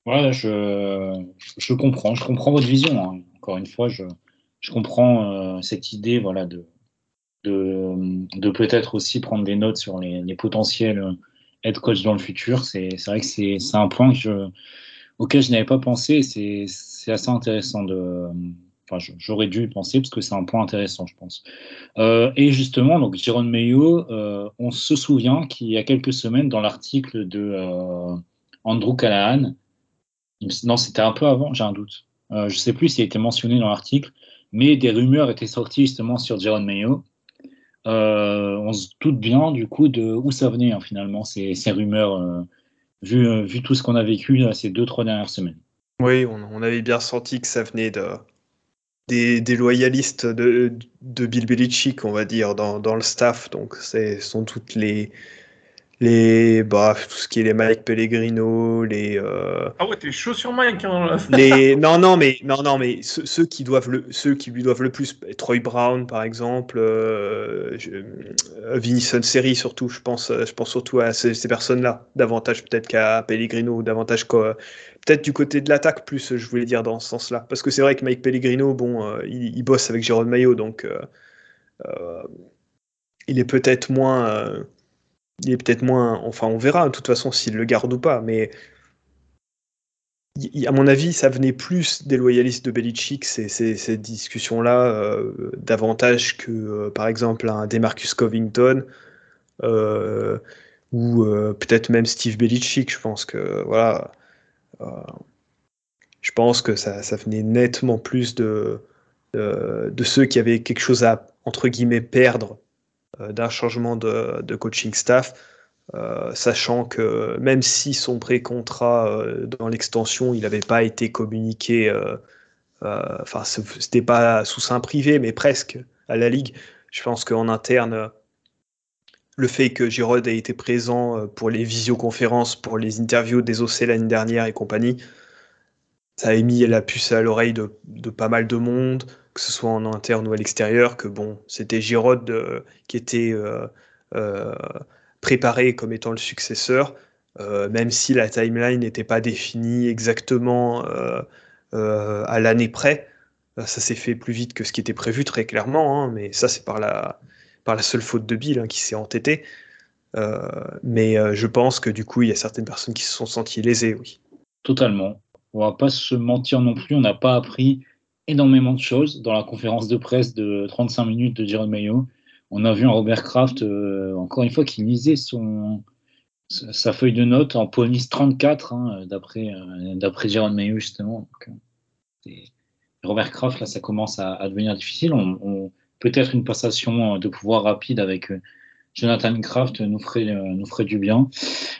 Voilà, je, je comprends, je comprends votre vision. hein. Encore une fois, je, je comprends euh, cette idée, voilà, de, de, de peut-être aussi prendre des notes sur les, les potentiels euh, head coach dans le futur. C'est, vrai que c'est, un point que je, auquel je n'avais pas pensé. C'est, assez intéressant de, enfin, j'aurais dû y penser parce que c'est un point intéressant, je pense. Euh, et justement, donc Jérôme Mayo, euh, on se souvient qu'il y a quelques semaines, dans l'article de euh, Andrew Callahan, non, c'était un peu avant, j'ai un doute. Euh, je sais plus s'il a été mentionné dans l'article, mais des rumeurs étaient sorties justement sur Jérôme Mayo. Euh, on se doute bien du coup de où ça venait hein, finalement ces, ces rumeurs, euh, vu, euh, vu tout ce qu'on a vécu ces deux trois dernières semaines. Oui, on, on avait bien senti que ça venait de, des, des loyalistes de, de Bill Belichick, on va dire, dans, dans le staff. Donc, ce sont toutes les, les bah, tout ce qui est les Mike Pellegrino, les, euh, Ah ouais, t'es chaud sur Mike. Hein, les non non mais non non mais ceux, ceux qui doivent le ceux qui lui doivent le plus Troy Brown par exemple euh, euh, Vinny Seri surtout je pense euh, je pense surtout à ces, ces personnes là davantage peut-être qu'à Pellegrino davantage qu'à peut-être du côté de l'attaque plus je voulais dire dans ce sens là parce que c'est vrai que Mike Pellegrino bon euh, il, il bosse avec Jérôme Mayo donc euh, euh, il est peut-être moins il est peut-être moins enfin on verra de toute façon s'il le garde ou pas mais à mon avis, ça venait plus des loyalistes de Belichick, ces, ces, ces discussions-là, euh, davantage que, euh, par exemple, un Demarcus Covington euh, ou peut-être même Steve Belichick. Je pense que, voilà, je pense que ça, ça venait nettement plus de, de, de ceux qui avaient quelque chose à, entre guillemets, perdre d'un changement de, coaching staff. Euh, sachant que même si son pré-contrat euh, dans l'extension, il n'avait pas été communiqué, euh, euh, enfin, ce- c'était pas sous sein privé, mais presque à la Ligue. Je pense qu'en interne, euh, le fait que Giroud ait été présent euh, pour les visioconférences, pour les interviews des OC l'année dernière et compagnie, ça a mis la puce à l'oreille de pas mal de monde, que ce soit en interne ou à l'extérieur, que bon, c'était Giroud euh, qui était euh, euh, préparé comme étant le successeur, même si la timeline n'était pas définie exactement à l'année près. Ça s'est fait plus vite que ce qui était prévu, très clairement, hein, mais ça, c'est par la, par la seule faute de Bill hein, qui s'est entêté. mais je pense que du coup, il y a certaines personnes qui se sont senties lésées, oui. Totalement. On va pas se mentir non plus, on n'a pas appris énormément de choses dans la conférence de presse de 35 minutes de Jérôme Mayo. On a vu un Robert Kraft, euh, encore une fois, qui lisait son, sa feuille de notes en police 34, hein, d'après euh, d'après Jérôme Mayo, justement. Euh, Robert Kraft, là, ça commence à, devenir difficile. Peut-être une passation de pouvoir rapide avec Jonathan Kraft nous ferait, nous ferait du bien.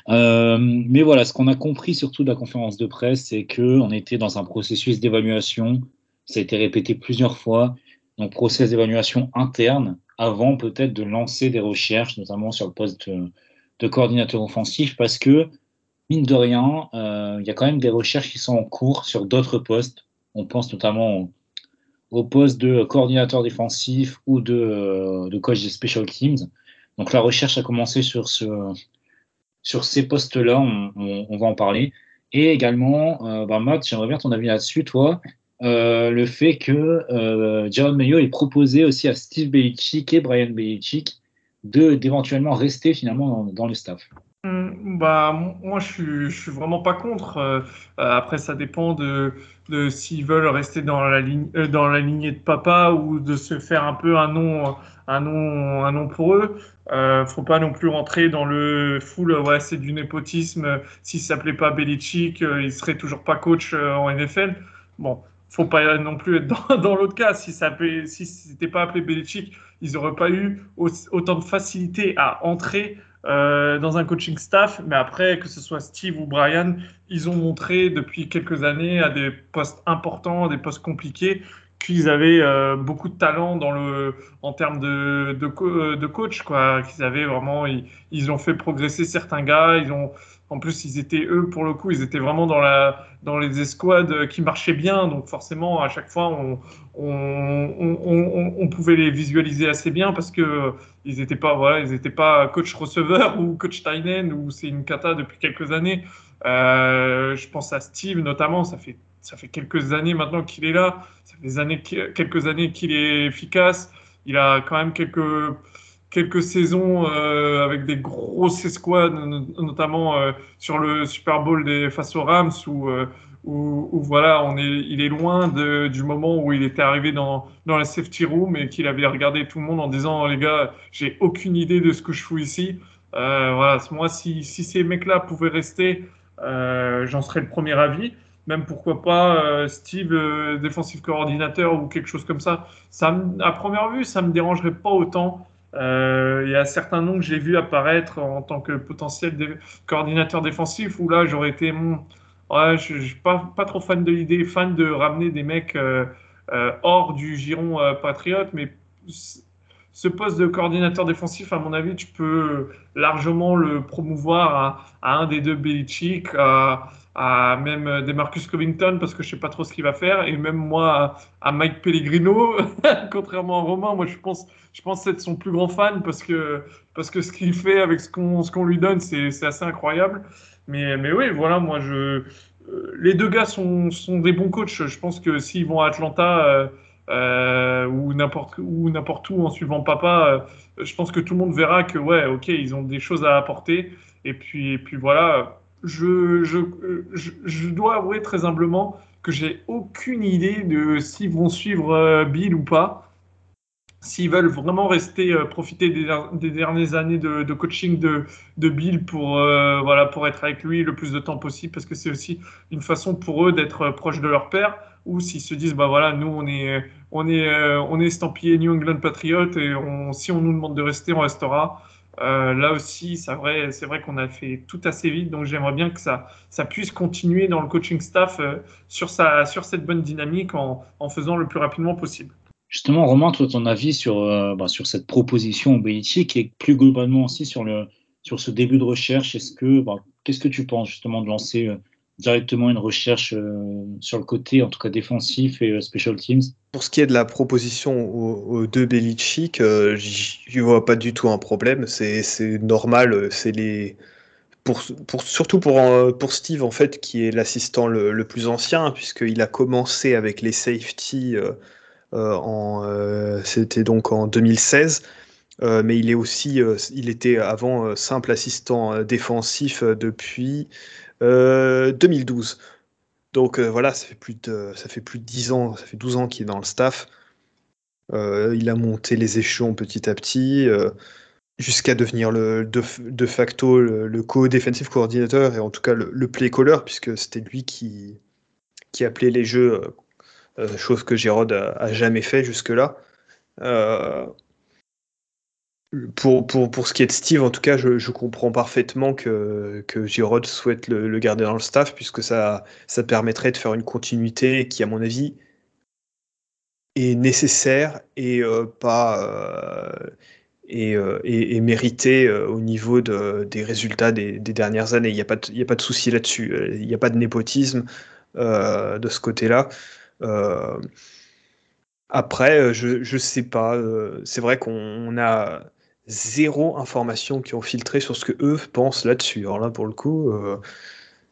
mais voilà, ce qu'on a compris surtout de la conférence de presse, c'est qu'on était dans un processus d'évaluation ça a été répété plusieurs fois. Donc, process d'évaluation interne avant peut-être de lancer des recherches, notamment sur le poste de, coordinateur offensif, parce que, mine de rien, euh, il y a quand même des recherches qui sont en cours sur d'autres postes. On pense notamment au, poste de coordinateur défensif ou de, coach des special teams. Donc, la recherche a commencé sur ces postes-là, on, va en parler. Et également, euh, bah, Matt, j'aimerais bien ton avis là-dessus, toi. Euh, le fait que euh, Jaron Mayo ait proposé aussi à Steve Belichick et Brian Belichick d'éventuellement rester finalement dans, le staff. Hum, bah, moi, je suis, suis vraiment pas contre. Euh, après, ça dépend de, de s'ils veulent rester dans la, ligne, dans la lignée de papa ou de se faire un peu un nom, un nom, un nom pour eux. Euh, faut pas non plus rentrer dans le full, ouais, c'est du népotisme. S'il s'appelait pas Belichick, il serait toujours pas coach en NFL. Bon, faut pas non plus être dans, l'autre cas. Si ça si c'était pas appelé Belichick, ils n'auraient pas eu autant de facilité à entrer euh, dans un coaching staff. Mais après, que ce soit Steve ou Brian, ils ont montré depuis quelques années à des postes importants, des postes compliqués, qu'ils avaient euh, beaucoup de talent dans le, en termes de, de, de coach. Quoi. Qu'ils avaient vraiment, ils, ils, ont fait progresser certains gars. Ils ont, en plus, ils étaient, eux, pour le coup, ils étaient vraiment dans, la, dans les escouades qui marchaient bien. Donc, forcément, à chaque fois, on, on, pouvait les visualiser assez bien parce que ils n'étaient pas, voilà, ils étaient pas coach receveur ou coach Tynen ou c'est une kata depuis quelques années. Euh, je pense à Steve notamment. Ça fait, ça fait quelques années maintenant qu'il est là. Ça fait des années, quelques années qu'il est efficace. Il a quand même quelques quelques saisons euh, avec des grosses escouades, notamment euh, sur le Super Bowl des face aux Rams, où, euh, où, voilà, on est, il est loin de, du moment où il était arrivé dans, dans la safety room et qu'il avait regardé tout le monde en disant les gars, j'ai aucune idée de ce que je fous ici. voilà, moi, si, si ces mecs-là pouvaient rester, j'en serais le premier avis même pourquoi pas Steve, défensif coordinateur ou quelque chose comme ça. ça à première vue, ça me dérangerait pas autant. Euh, il y a certains noms que j'ai vu apparaître en tant que potentiel coordinateur défensif où là j'aurais été ouais, je, ne suis pas, trop fan de l'idée, fan de ramener des mecs euh, euh, hors du giron patriote, mais ce poste de coordinateur défensif, à mon avis, tu peux largement le promouvoir à, un des deux Belichick, à, à même des Marcus Covington, parce que je sais pas trop ce qu'il va faire, et même moi à, Mike Pellegrino, contrairement à Romain, moi je pense, je pense être son plus grand fan parce que, parce que ce qu'il fait avec ce qu'on qu'on lui donne, c'est assez incroyable. Mais, mais oui, voilà, moi je. Euh, les deux gars sont, sont des bons coachs. Je pense que s'ils vont à Atlanta euh, euh, ou n'importe où, n'importe où en suivant papa, je pense que tout le monde verra que ouais, ok, ils ont des choses à apporter. Et puis, et puis voilà, je, dois avouer très humblement que j'ai aucune idée de s'ils vont suivre Bill ou pas. S'ils veulent vraiment rester euh, profiter des, dernières années de, coaching de, Bill pour euh, voilà pour être avec lui le plus de temps possible parce que c'est aussi une façon pour eux d'être proche de leur père ou s'ils se disent bah voilà nous on est on est euh, on est estampillé New England Patriot et si on nous demande de rester on restera là aussi c'est vrai vrai qu'on a fait tout assez vite donc j'aimerais bien que ça puisse continuer dans le coaching staff sur sa sur cette bonne dynamique en, faisant le plus rapidement possible. Justement, Romain, toi, ton avis sur, euh, bah, cette proposition Belichick et plus globalement aussi sur, ce début de recherche, bah, qu'est-ce que tu penses justement de lancer euh, directement une recherche sur le côté, en tout cas défensif et special teams Pour ce qui est de la proposition aux, deux Belichick, je ne vois pas du tout un problème. C'est normal. C'est les pour, surtout pour, Steve, en fait, qui est l'assistant le, plus ancien, puisqu'il a commencé avec les safety en, c'était donc en 2016. Euh, mais il est aussi, euh, il était avant euh, simple assistant défensif depuis 2012. Donc voilà, ça fait plus de, ça fait plus de 10 ans, ça fait 12 ans qu'il est dans le staff. il a monté les échelons petit à petit jusqu'à devenir le, de, facto le, co-defensive coordinateur et en tout cas le, play caller puisque c'était lui qui, qui appelait les jeux, chose que Gérard a, jamais fait jusque-là pour, pour, pour, ce qui est de Steve, en tout cas, je, je comprends parfaitement que, que Girod souhaite le, garder dans le staff, puisque ça, ça permettrait de faire une continuité qui, à mon avis, est nécessaire et euh, pas euh, et, euh, et, et, méritée au niveau de, des résultats des, dernières années. Il n'y a a pas de souci là-dessus. Il n'y a pas de népotisme de ce côté-là. après, je ne sais pas. C'est vrai qu'on a zéro information qui ont filtré sur ce que eux pensent là-dessus. Alors là, pour le coup, euh,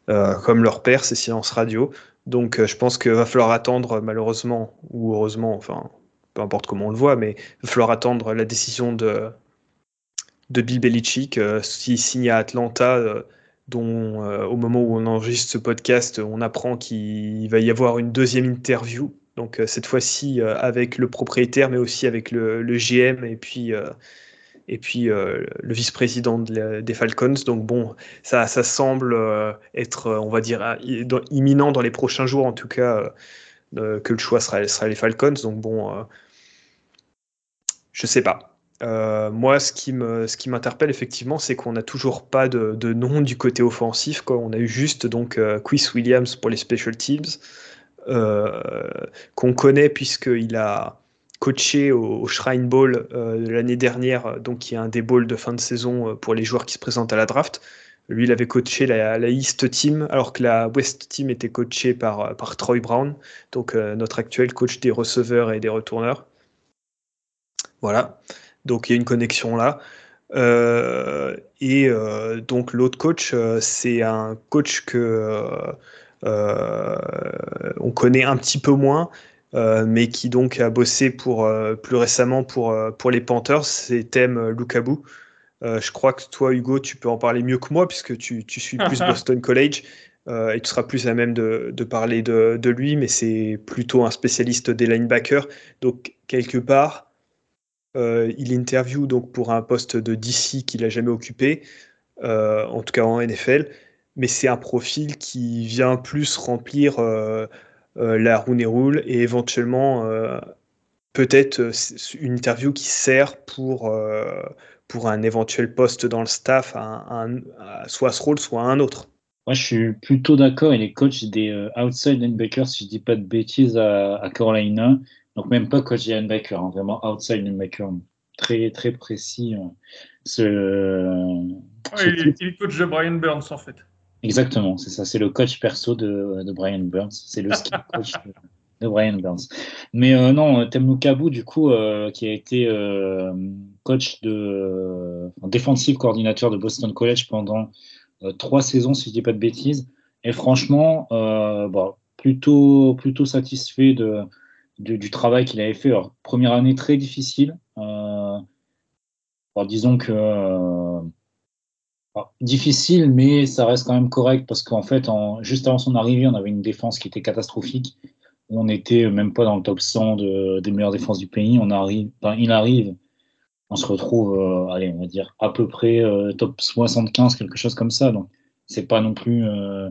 euh, comme leur père, c'est silence radio. Donc euh, je pense qu'il va falloir attendre, malheureusement, ou heureusement, enfin, peu importe comment on le voit, mais il va falloir attendre la décision de, de Bill Belichick s'il signe à Atlanta. dont au moment où on enregistre ce podcast, on apprend qu'il va y avoir une deuxième interview. Donc cette fois-ci avec le propriétaire, mais aussi avec le, le GM et puis et puis euh, le vice-président des Falcons. Donc bon, ça, semble euh, être, euh, on va dire, imminent dans les prochains jours, en tout cas, que le choix sera, les Falcons. Donc bon, je sais pas. moi, ce qui m'interpelle effectivement, c'est qu'on n'a toujours pas de, nom du côté offensif. On a eu juste donc Chris Williams pour les special teams, qu'on connaît puisqu'il a coaché au, Shrine Bowl euh, l'année dernière, euh, donc qui est un des bowls de fin de saison euh, pour les joueurs qui se présentent à la draft. Lui, il avait coaché la, East Team, alors que la West Team était coachée par, par Troy Brown, donc notre actuel coach des receveurs et des retourneurs. Voilà, donc il y a une connexion là. et donc l'autre coach, c'est un coach que on connaît un petit peu moins, euh, mais qui donc a bossé pour, euh, plus récemment pour, euh, pour les Panthers, c'est Thème Lukabu. je crois que toi, Hugo, tu peux en parler mieux que moi, puisque tu, tu suis plus Boston College, et tu seras plus à même de, de parler de, de, lui, mais c'est plutôt un spécialiste des linebackers. Donc, quelque part, il interview donc pour un poste de DC qu'il n'a jamais occupé, en tout cas en NFL, mais c'est un profil qui vient plus remplir euh, la roue roule et éventuellement euh, peut-être euh, une interview qui sert pour, pour un éventuel poste dans le staff, soit à ce rôle, soit à un autre. Moi, je suis plutôt d'accord. Il est coach des outside linebackers, si je dis pas de bêtises, à, Carolina. Donc, même pas coach des linebackers, hein, vraiment outside linebacker. Très, très précis. Ce, il, est coach de Brian Burns, en fait. Exactement, c'est ça. C'est le coach perso de, de Brian Burns. C'est le ski coach de, Brian Burns. Mais euh, non, Temnu Kabu, du coup, euh, qui a été euh, coach de euh, défensif coordinateur de Boston College pendant euh, trois saisons, si je dis pas de bêtises. Et franchement, bon, plutôt, plutôt satisfait de, de du travail qu'il avait fait. Alors, première année très difficile. alors, disons que difficile, mais ça reste quand même correct parce qu'en fait, juste avant son arrivée, on avait une défense qui était catastrophique. On n'était même pas dans le top 100 de, des meilleures défenses du pays. On arrive, il arrive, on se retrouve, euh, allez, on va dire à peu près euh, top 75, quelque chose comme ça. Donc, c'est pas non plus, euh,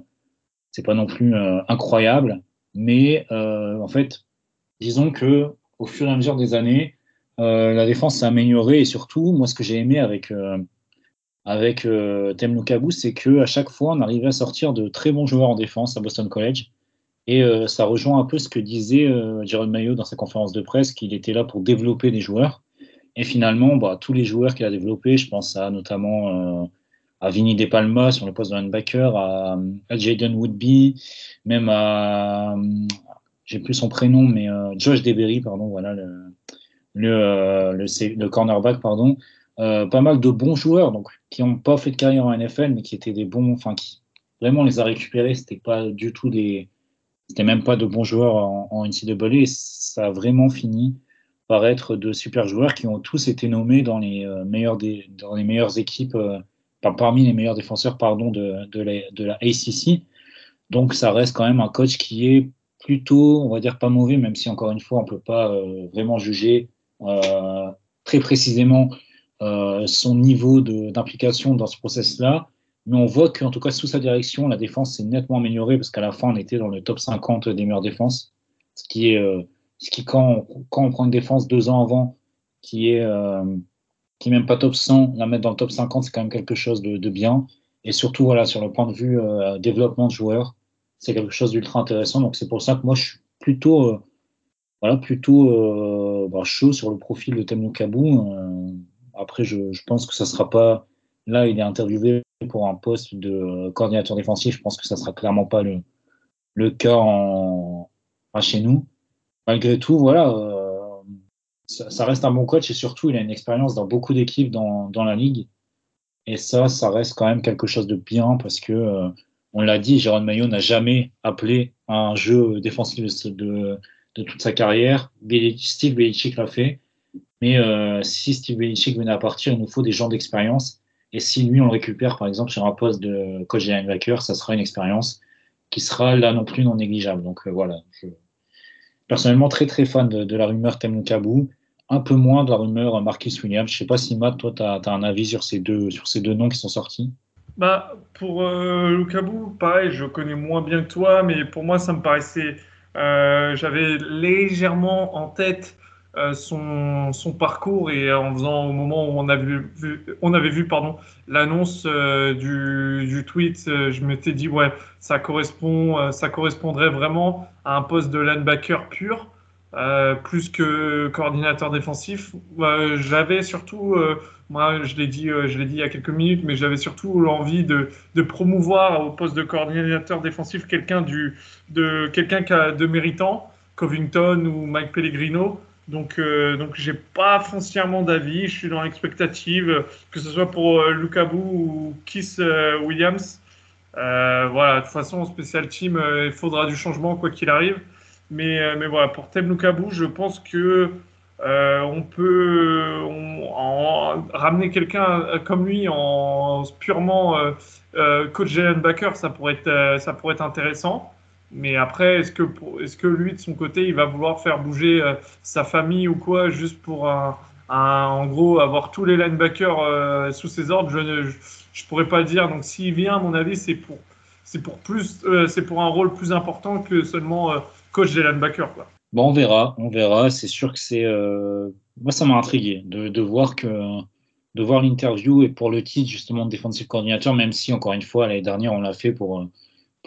c'est pas non plus incroyable, mais en fait, disons que au fur et à mesure des années, la défense s'est améliorée et surtout, moi, ce que j'ai aimé avec avec euh, Tem c'est qu'à chaque fois, on arrivait à sortir de très bons joueurs en défense à Boston College. Et euh, ça rejoint un peu ce que disait euh, Jérôme Maillot dans sa conférence de presse, qu'il était là pour développer des joueurs. Et finalement, bah, tous les joueurs qu'il a développés, je pense à notamment euh, à Vinny De Palma sur le poste de linebacker, à, Jaden Woodby, même à, j'ai plus son prénom, mais Josh Deberry, pardon, voilà, le, le, le, cornerback, pardon. Pas mal de bons joueurs, donc qui n'ont pas fait de carrière en NFL, mais qui étaient des bons, enfin qui vraiment les a récupérés. C'était pas du tout des, c'était même pas de bons joueurs en, en NCAA. Et ça a vraiment fini par être de super joueurs qui ont tous été nommés dans les euh, des, dans les meilleures équipes, euh, parmi les meilleurs défenseurs pardon de, de, la, ACC. Donc ça reste quand même un coach qui est plutôt, on va dire pas mauvais, même si encore une fois on peut pas euh, vraiment juger très précisément son niveau d'implication dans ce process-là. Mais on voit qu'en tout cas, sous sa direction, la défense s'est nettement améliorée parce qu'à la fin, on était dans le top 50 des meilleures défenses. Ce qui est, euh, ce qui, quand, quand on prend une défense deux ans avant, qui est, euh, même pas top 100, la mettre dans le top 50, c'est quand même quelque chose de, bien. Et surtout, voilà, sur le point de vue euh, développement de joueurs, c'est quelque chose d'ultra intéressant. Donc, c'est pour ça que moi, je suis plutôt, voilà, plutôt bah, chaud sur le profil de Temu Kabou. Après, je, pense que ça sera pas. Là, il est interviewé pour un poste de coordinateur défensif, je pense que ça sera clairement pas le, le cas en, chez nous. Malgré tout, voilà, euh, ça, reste un bon coach et surtout, il a une expérience dans beaucoup d'équipes dans, dans, la ligue. Et ça, ça reste quand même quelque chose de bien parce que, euh, on l'a dit, Jérôme Maillot n'a jamais appelé un jeu défensif de, de toute sa carrière. Steve Belichick l'a fait. Mais euh, si Steve Belichick venait à partir, il nous faut des gens d'expérience. Et si lui, on le récupère, par exemple, sur un poste de coach de linebacker, ça sera une expérience qui sera là non plus non négligeable. Donc euh, voilà, personnellement très très fan de, la rumeur Temu Kabou, un peu moins de la rumeur Marcus Williams. Je sais pas si Matt, toi, tu as, un avis sur ces, deux, sur ces deux noms qui sont sortis. Bah, pour euh, pareil, je connais moins bien que toi, mais pour moi, ça me paraissait. Euh, j'avais légèrement en tête son, son, parcours et en faisant au moment où on avait vu, pardon l'annonce euh, du, du, tweet, euh, je m'étais dit ouais ça correspond, ça correspondrait vraiment à un poste de linebacker pur. plus que coordinateur défensif, j'avais surtout, moi je l'ai dit, je l'ai dit il y a quelques minutes, mais j'avais surtout l'envie de, de, promouvoir au poste de coordinateur défensif quelqu'un du, de quelqu'un de méritant, Covington ou Mike Pellegrino, donc, euh, donc j'ai pas foncièrement d'avis. Je suis dans l'expectative, que ce soit pour euh, ou Kiss euh, Williams. Euh, voilà, de toute façon, en spécial team, il faudra du changement quoi qu'il arrive. Mais, mais voilà, pour Tem Lukabou, je pense que on peut en, ramener quelqu'un comme lui en purement coach Jalen Baker, ça pourrait être, ça pourrait être intéressant. Mais après, est-ce que, lui, de son côté, il va vouloir faire bouger euh, sa famille ou quoi, juste pour, un, en gros, avoir tous les linebackers euh, sous ses ordres? Je ne je, pourrais pas dire. Donc, s'il vient, à mon avis, c'est pour, pour, euh, pour un rôle plus important que seulement coach des linebackers. Quoi. Bon, on verra, on verra. C'est sûr que c'est. Moi, ça m'a intrigué de, de, voir que. De voir l'interview et pour le titre justement de defensive coordinateur, même si encore une fois l'année dernière on l'a fait pour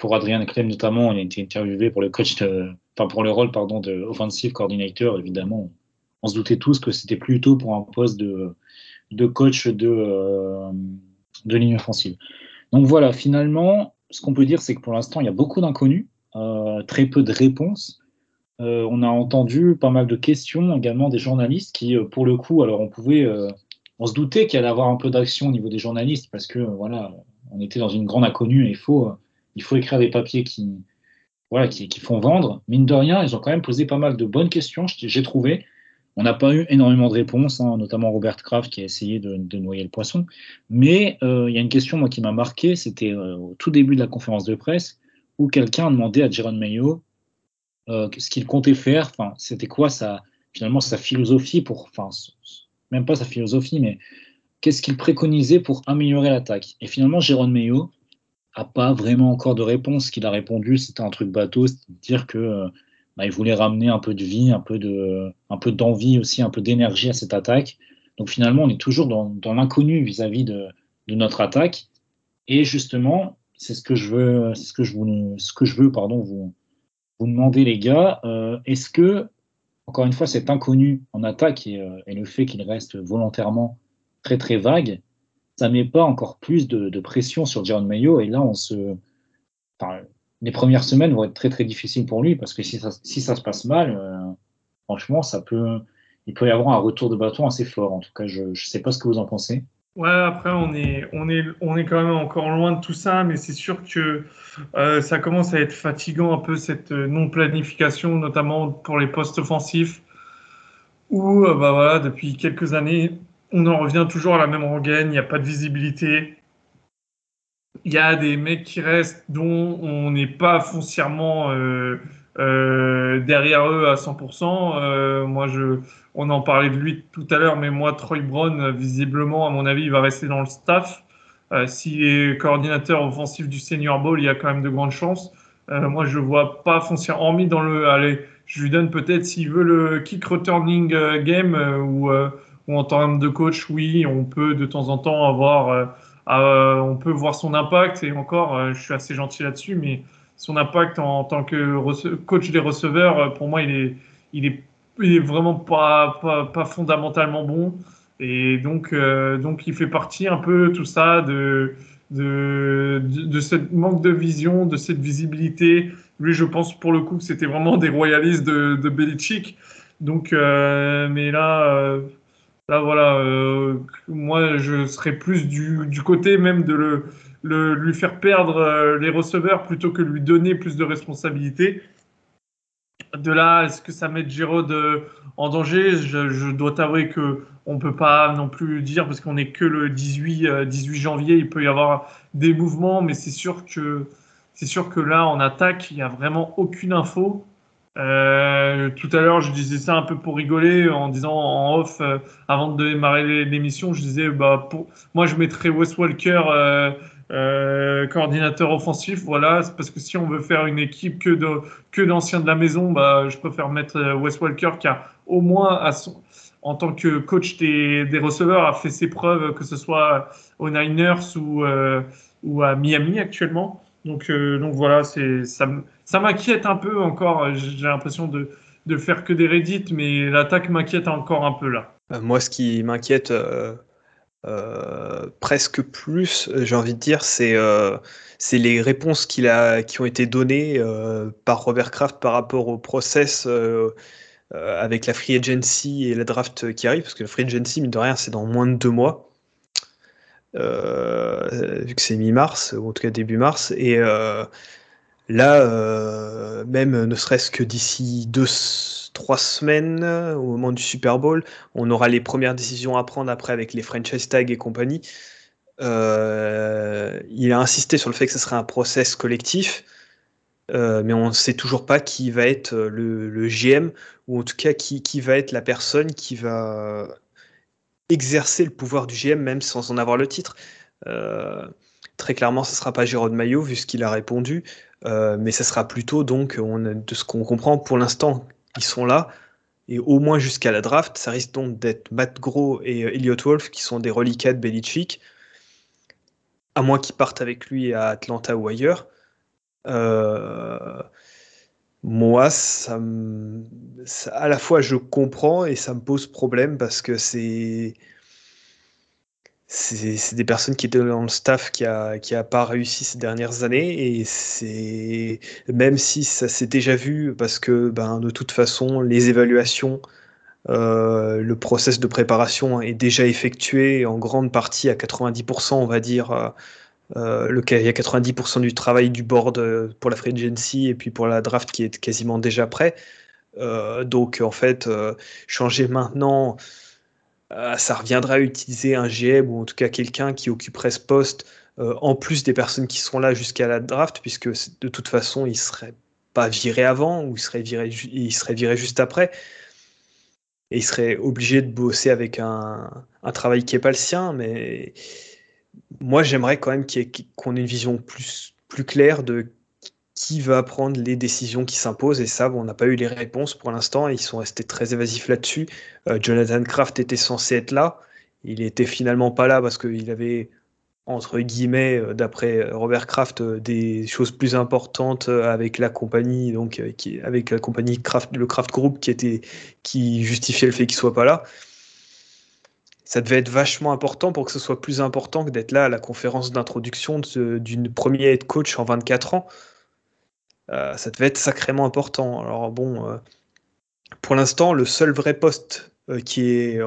pour Adrien Clem notamment, on a été interviewé pour le coach, enfin pour le rôle pardon de offensive coordinator. Évidemment, on se doutait tous que c'était plutôt pour un poste de, de coach de, euh, de ligne offensive. Donc voilà, finalement, ce qu'on peut dire, c'est que pour l'instant, il y a beaucoup d'inconnus, euh, très peu de réponses. Euh, on a entendu pas mal de questions également des journalistes qui, pour le coup, alors on pouvait, on se doutait qu'il allait avoir un peu d'action au niveau des journalistes parce que voilà, on était dans une grande inconnue et il faut il faut écrire des papiers qui, voilà, qui, font vendre. Mine de rien, ils ont quand même posé pas mal de bonnes questions, j'ai trouvé. On n'a pas eu énormément de réponses, hein, notamment Robert Kraft qui a essayé de, noyer le poisson. Mais euh, il y a une question moi, qui m'a marqué, c'était euh, au tout début de la conférence de presse, où quelqu'un a demandé à Jérôme Mayo euh, ce qu'il comptait faire, c'était quoi sa, finalement sa philosophie pour, enfin, même pas sa philosophie, mais qu'est-ce qu'il préconisait pour améliorer l'attaque. Et finalement, Jérôme Mayo, a pas vraiment encore de réponse. Ce qu'il a répondu, c'était un truc bateau, c'est-à-dire que euh, bah, il voulait ramener un peu de vie, un peu de, un peu d'envie aussi, un peu d'énergie à cette attaque. Donc finalement, on est toujours dans, l'inconnu vis-à-vis de, notre attaque. Et justement, c'est ce que je veux, c'est ce que je vous, veux, pardon, vous, vous demander les gars. Euh, est-ce que, encore une fois, cet inconnu en attaque et, euh, et le fait qu'il reste volontairement très très vague, ça met pas encore plus de, pression sur Jaron Mayo. Et là, on se. les premières semaines vont être très très difficiles pour lui parce que si ça, se passe mal, euh, franchement, ça peut, il peut y avoir un retour de bâton assez fort. En tout cas, je ne sais pas ce que vous en pensez. Ouais, après, on est, on, est, on est quand même encore loin de tout ça, mais c'est sûr que euh, ça commence à être fatigant un peu cette non-planification, notamment pour les postes offensifs, où euh, bah, voilà, depuis quelques années, on en revient toujours à la même rengaine, il n'y a pas de visibilité. Il y a des mecs qui restent dont on n'est pas foncièrement euh, euh, derrière eux à 100%. Euh, moi, je, on en parlait de lui tout à l'heure, mais moi, Troy Brown, visiblement, à mon avis, il va rester dans le staff. S'il est coordinateur offensif du Senior Bowl, il y a quand même de grandes chances. moi, je vois pas foncièrement, hormis dans le, allez, je lui donne peut-être s'il veut le kick returning game ou en termes de coach, oui, on peut de temps en temps avoir, euh, euh, on peut voir son impact. Et encore, euh, je suis assez gentil là-dessus, mais son impact en, tant que coach des receveurs, pour moi, il est, il est, vraiment pas, pas, fondamentalement bon. Et donc, donc, il fait partie un peu tout ça de, de, de, ce manque de vision, de cette visibilité. Lui, je pense pour le coup que c'était vraiment des royalistes de, de Belichick. Donc, mais là, Là, voilà, euh, moi, je serais plus du, côté même de le, lui faire perdre euh, les receveurs plutôt que lui donner plus de responsabilités. De là, est-ce que ça met Giroud euh, en danger? Je, dois t'avouer que on peut pas non plus dire parce qu'on n'est que le 18, 18 janvier, il peut y avoir des mouvements, mais c'est sûr que c'est sûr que là, en attaque, il n'y a vraiment aucune info. Euh, tout à l'heure, je disais ça un peu pour rigoler en disant en off euh, avant de démarrer l'émission, je disais bah pour moi je mettrais Wes Walker euh, euh coordinateur offensif, voilà, parce que si on veut faire une équipe que que d'anciens de la maison, bah je préfère mettre Wes Walker qui a au moins en tant que coach des, des receveurs a fait ses preuves que ce soit aux Niners ou ou à Miami actuellement. Donc donc voilà, ça ça m'inquiète un peu encore. J'ai l'impression de, faire que des Reddit, mais l'attaque m'inquiète encore un peu là. Euh, moi, ce qui m'inquiète euh, euh, presque plus, j'ai envie de dire, c'est les réponses qui ont été données par Robert Kraft par rapport au process avec la free agency et la draft qui arrive, parce que la free agency, mine de rien, c'est dans moins de deux mois. Vu que c'est mi-mars, ou en tout cas début mars, et Là, euh, même ne serait-ce que d'ici deux, trois semaines, au moment du Super Bowl, on aura les premières décisions à prendre après avec les franchise tags et compagnie. Euh, il a insisté sur le fait que ce serait un process collectif, euh, mais on ne sait toujours pas qui va être le, GM, ou en tout cas qui, qui, va être la personne qui va exercer le pouvoir du GM, même sans en avoir le titre. très clairement, ce ne sera pas Jérôme Maillot, vu ce qu'il a répondu. Euh, mais ça sera plutôt donc, on, de ce qu'on comprend pour l'instant, ils sont là. Et au moins jusqu'à la draft, ça risque donc d'être Matt Gros et euh, Elliot Wolf qui sont des reliquats de Belichick, à moins qu'ils partent avec lui à Atlanta ou ailleurs. Euh, moi, à la fois je comprends et ça me pose problème parce que c'est c'est des personnes qui étaient dans le staff qui a, qui pas réussi ces dernières années et c'est même si ça s'est déjà vu parce que ben, de toute façon les évaluations euh, le process de préparation est déjà effectué en grande partie à 90% on va dire euh, euh, le, il y a 90% du travail du board pour la free agency et puis pour la draft qui est quasiment déjà prêt donc en fait changer maintenant euh, ça reviendra à utiliser un GM ou en tout cas quelqu'un qui occuperait ce poste euh, en plus des personnes qui seront là jusqu'à la draft, puisque de toute façon, il ne serait pas viré avant ou il serait viré, il serait viré juste après. Et il serait obligé de bosser avec un, un travail qui n'est pas le sien. Mais moi, j'aimerais quand même qu'on ait, une vision plus, claire de qui va prendre les décisions qui s'imposent. Et ça, on n'a pas eu les réponses pour l'instant. Ils sont restés très évasifs là-dessus. Euh, Jonathan Kraft était censé être là. Il était finalement pas là parce qu'il avait, entre guillemets, euh, d'après Robert Kraft, euh, des choses plus importantes avec la compagnie, donc avec la compagnie Kraft, le Kraft Group qui, qui justifiait le fait qu'il soit pas là. Ça devait être vachement important pour que ce soit plus important que d'être là à la conférence d'introduction d'une première head coach en 24 ans. Euh, ça devait être sacrément important. Alors bon, euh, pour l'instant, le seul vrai poste euh, qui est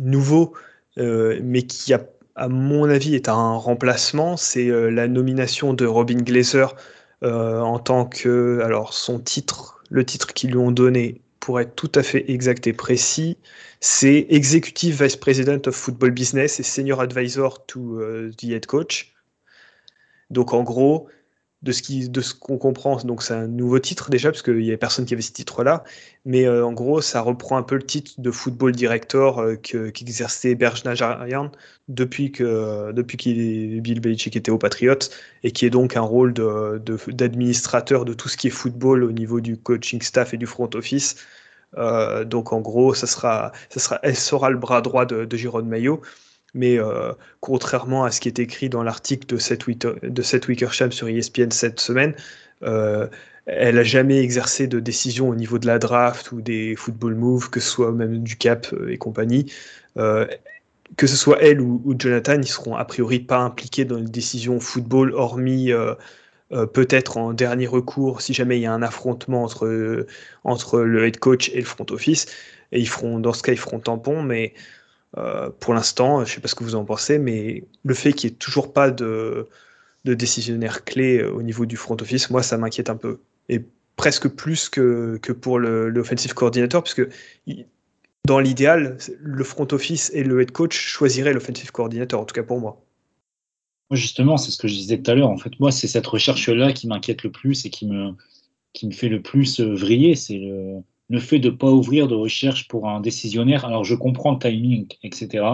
nouveau, mais qui a, à mon avis, est un remplacement, c'est la nomination de Robin Glazer en tant que, alors son titre, le titre qu'ils lui ont donné, pour être tout à fait exact et précis, c'est Executive Vice President of Football Business et Senior Advisor to the Head Coach. Donc en gros, de ce qu'on comprend. Donc c'est un nouveau titre déjà parce qu'il n'y avait personne qui avait ce titre-là, mais euh, en gros ça reprend un peu le titre de football director euh, qu'exerçait Bergna depuis que depuis qu'il Bill Belichick était au Patriots et qui est donc un rôle d'administrateur de, de, tout ce qui est football au niveau du coaching staff et du front office. Euh, donc en gros ça sera, ça sera, elle sera le bras droit de, de Jérôme Maillot. Mais euh, contrairement à ce qui est écrit dans l'article de Seth, de Wickersham sur ESPN cette semaine, euh, elle n'a jamais exercé de décision au niveau de la draft ou des football moves, que ce soit même du cap euh, et compagnie. que ce soit elle ou, Jonathan, ils seront a priori pas impliqués dans les décisions football, hormis peut-être en dernier recours si jamais il y a un affrontement entre, entre le head coach et le front office. Et ils feront, dans ce cas, ils feront tampon, mais euh, pour l'instant, je ne sais pas ce que vous en pensez, mais le fait qu'il n'y ait toujours pas de, décisionnaire clé euh, au niveau du front office, moi, ça m'inquiète un peu. Et presque plus que, que pour l'offensive coordinator, puisque dans l'idéal, le front office et le head coach choisiraient l'offensive coordinator, en tout cas pour moi. Justement, c'est ce que je disais tout à l'heure. En fait, moi, c'est cette recherche-là qui m'inquiète le plus et qui me, qui me fait le plus euh, vriller. C'est le, le fait de ne pas ouvrir de recherche pour un décisionnaire, alors je comprends le timing, etc.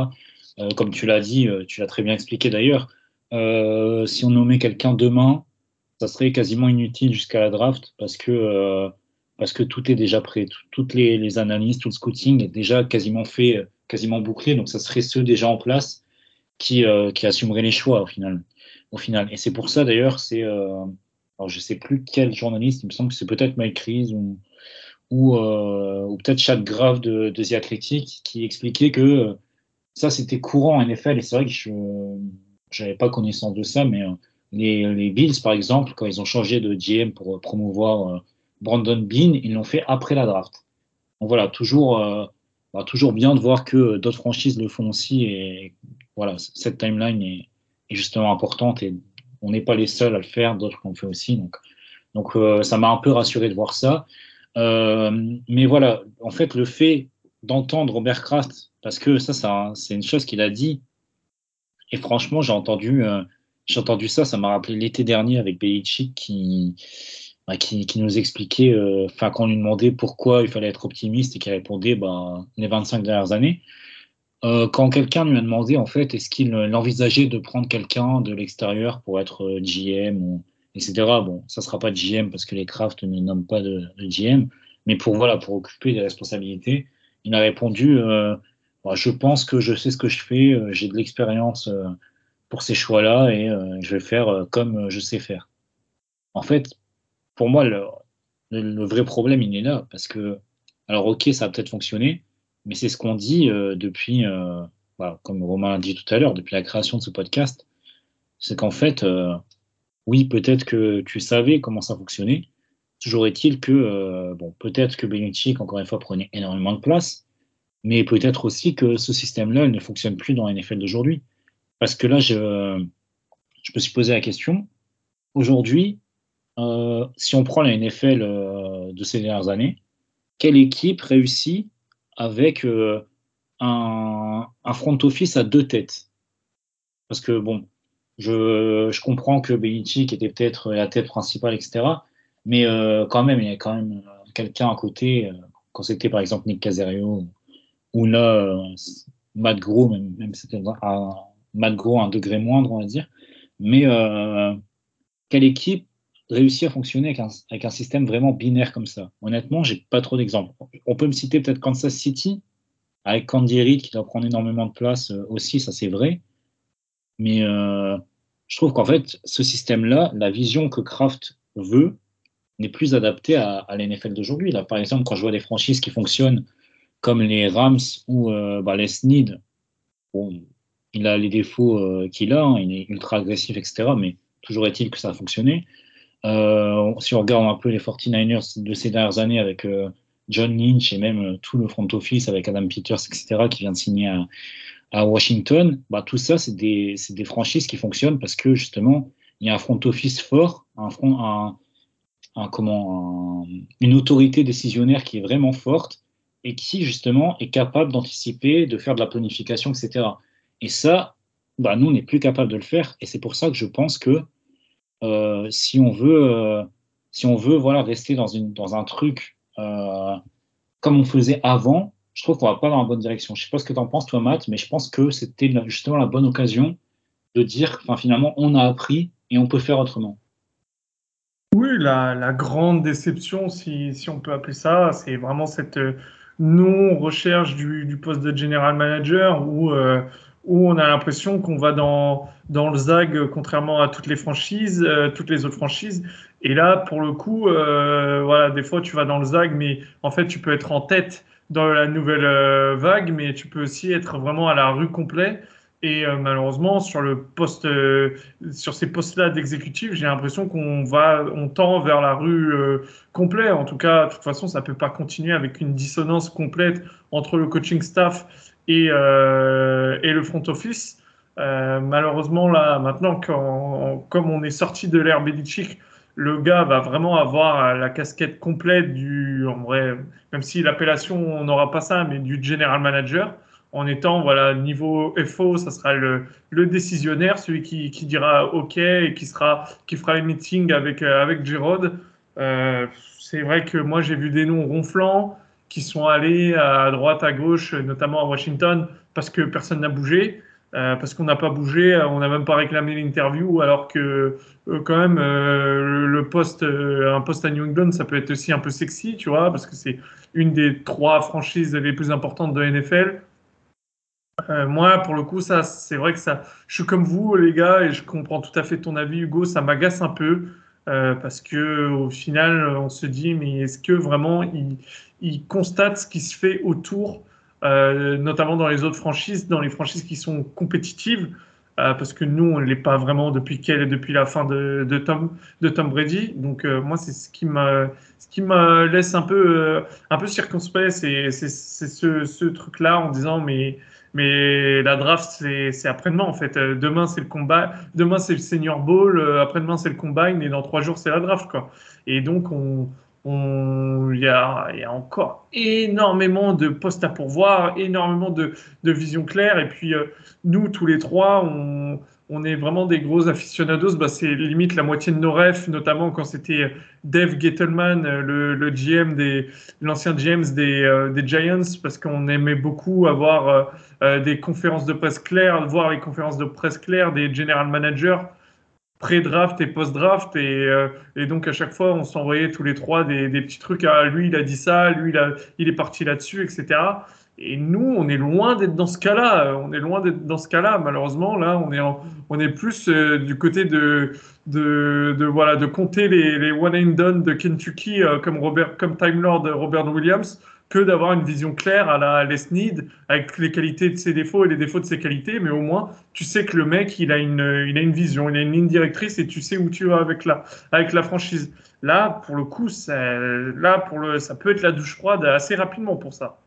Euh, comme tu l'as dit, euh, tu l'as très bien expliqué d'ailleurs, euh, si on nommait quelqu'un demain, ça serait quasiment inutile jusqu'à la draft parce que, parce que tout est déjà prêt. toutes les, analyses, tout le scouting est déjà quasiment fait, quasiment bouclé. Donc, ça serait ceux déjà en place qui, qui assumeraient les choix au final. Au final. Et c'est pour ça d'ailleurs, c'est. alors, je ne sais plus quel journaliste, il me semble que c'est peut-être Mike ou, ou, euh, ou peut-être Chad Grave de, de The Athletic qui expliquait que euh, ça c'était courant en NFL et c'est vrai que je n'avais pas connaissance de ça, mais euh, les, Bills par exemple, quand ils ont changé de GM pour promouvoir Brandon Bean, ils l'ont fait après la draft. Donc voilà, toujours, bah, toujours bien de voir que d'autres franchises le font aussi et voilà, cette timeline est, est justement importante et on n'est pas les seuls à le faire, d'autres l'ont fait aussi. Donc, donc ça m'a un peu rassuré de voir ça. Euh, mais voilà, en fait, le fait d'entendre Robert Kraft, parce que ça, c'est une chose qu'il a dit, et franchement, j'ai entendu, euh, entendu ça, ça m'a rappelé l'été dernier avec Belichick qui, bah, qui, qui, nous expliquait, euh, enfin, quand on lui demandait pourquoi il fallait être optimiste et qu'il répondait bah, les 25 dernières années. quand quelqu'un lui a demandé, en fait, est-ce qu'il envisageait de prendre quelqu'un de l'extérieur pour être GM etc. Bon, ça ne sera pas de GM parce que les Kraft ne nomment pas de, GM, mais pour, voilà, pour occuper des responsabilités, il a répondu euh, bah, Je pense que je sais ce que je fais, euh, j'ai de l'expérience euh, pour ces choix-là et je vais faire comme je sais faire. En fait, pour moi, le, vrai problème, il est là parce que, alors, ok, ça a peut-être fonctionné, mais c'est ce qu'on dit depuis, voilà, comme Romain l'a dit tout à l'heure, depuis la création de ce podcast, c'est qu'en fait, oui, peut-être que tu savais comment ça fonctionnait. Toujours est-il que, euh, bon, peut-être que Belichick, encore une fois, prenait énormément de place, mais peut-être aussi que ce système-là ne fonctionne plus dans la NFL d'aujourd'hui. Parce que là, je, me suis posé la question, aujourd'hui, euh, si on prend la NFL euh, de ces dernières années, quelle équipe réussit avec un front office à deux têtes? Parce que, bon, je, je comprends que Belichick était peut-être la tête principale, etc. Mais euh, quand même, il y a quand même euh, quelqu'un à côté, euh, quand c'était par exemple Nick Caserio, ou là, Matt Gros, même, même c'était un, Matt Gros un degré moindre, on va dire. Mais quelle équipe réussit à fonctionner avec un, avec un, système vraiment binaire comme ça? Honnêtement, j'ai pas trop d'exemples. On peut me citer peut-être Kansas City, avec Candy Reid qui doit prendre énormément de place aussi, ça c'est vrai. Mais euh, je trouve qu'en fait, ce système-là, la vision que Kraft veut, n'est plus adaptée à, à l'NFL d'aujourd'hui. Là, par exemple, quand je vois des franchises qui fonctionnent comme les Rams ou euh, bah, les Sneed, bon, il a les défauts euh, qu'il a, hein, il est ultra agressif, etc. Mais toujours est-il que ça a fonctionné. Si on regarde un peu les 49ers de ces dernières années avec John Lynch et même tout le front office avec Adam Peters, etc., qui vient de signer à, Washington, bah, tout ça, c'est des, franchises qui fonctionnent parce que justement, il y a un front office fort, un front, un, comment, une autorité décisionnaire qui est vraiment forte et qui justement est capable d'anticiper, de faire de la planification, etc. Et ça, bah, nous, on n'est plus capable de le faire. Et c'est pour ça que je pense que euh, si on veut, euh, si on veut voilà, rester dans, une, dans un truc euh, comme on faisait avant, je trouve qu'on va pas dans la bonne direction. Je sais pas ce que tu en penses, toi, Matt, mais je pense que c'était justement la bonne occasion de dire, enfin, finalement, on a appris et on peut faire autrement. Oui, la, grande déception, si, on peut appeler ça, c'est vraiment cette non-recherche du, poste de general manager où, euh, où on a l'impression qu'on va dans, dans le ZAG contrairement à toutes les franchises, euh, toutes les autres franchises. Et là, pour le coup, euh, voilà, des fois tu vas dans le ZAG, mais en fait tu peux être en tête dans la nouvelle vague, mais tu peux aussi être vraiment à la rue complet. Et euh, malheureusement, sur le poste, euh, sur ces postes-là d'exécutif, j'ai l'impression qu'on va, on tend vers la rue euh, complète. En tout cas, de toute façon, ça peut pas continuer avec une dissonance complète entre le coaching staff et, et le front office. malheureusement, là, maintenant, quand, comme on est sorti de l'ère Belichick, le gars va vraiment avoir la casquette complète du, en vrai, même si l'appellation, on n'aura pas ça, mais du general manager en étant voilà niveau FO, ça sera le, le décisionnaire, celui qui, qui, dira OK et qui sera qui fera les meetings avec euh, avec Gérard. Euh, c'est vrai que moi j'ai vu des noms ronflants qui sont allés à droite, à gauche, notamment à Washington, parce que personne n'a bougé, euh, parce qu'on n'a pas bougé, on n'a même pas réclamé l'interview, alors que quand même le, poste, un poste à New England, ça peut être aussi un peu sexy, tu vois, parce que c'est une des trois franchises les plus importantes de NFL. Euh, moi, pour le coup, ça, c'est vrai que ça, je suis comme vous, les gars, et je comprends tout à fait ton avis, Hugo. Ça m'agace un peu euh, parce que au final, on se dit, mais est-ce que vraiment il, il, constate ce qui se fait autour, euh, notamment dans les autres franchises, dans les franchises qui sont compétitives, parce que nous, on ne l'est pas vraiment depuis quelle, depuis la fin de, de, Tom, de Tom Brady. Donc moi, c'est ce qui me, laisse un peu, un peu circonspect, c'est ce, ce truc-là en disant, mais mais la draft, c'est après-demain, en fait. Euh, demain, c'est le combat. Demain, c'est le Senior Bowl. Euh, après-demain, c'est le combine. Et dans trois jours, c'est la draft, quoi. Et donc, on, il y, a, encore énormément de postes à pourvoir, énormément de, de vision claire. Et puis, euh, nous, tous les trois, on, est vraiment des gros aficionados. Bah, c'est limite la moitié de nos rêves, notamment quand c'était Dave Gettleman, le, le GM des l'ancien GM des, euh, des, Giants, parce qu'on aimait beaucoup avoir euh, euh, des conférences de presse claires, voir les conférences de presse claires des general managers pré-draft et post-draft. Et, et, donc, à chaque fois, on s'envoyait tous les trois des, petits trucs. Ah, lui, il a dit ça, lui, il, est parti là-dessus, etc. Et nous, on est loin d'être dans ce cas-là. On est loin d'être dans ce cas-là. Malheureusement, là, on est, plus euh, du côté de, compter les, les one and done de Kentucky euh, comme, Robert, comme Time Lord Robert Williams que d'avoir une vision claire à la Les Need avec les qualités de ses défauts et les défauts de ses qualités. Mais au moins, tu sais que le mec, il a une, il a une vision, il a une ligne directrice et tu sais où tu vas avec la, avec la franchise. Là, pour le coup, ça, là, pour le, ça peut être la douche froide assez rapidement pour ça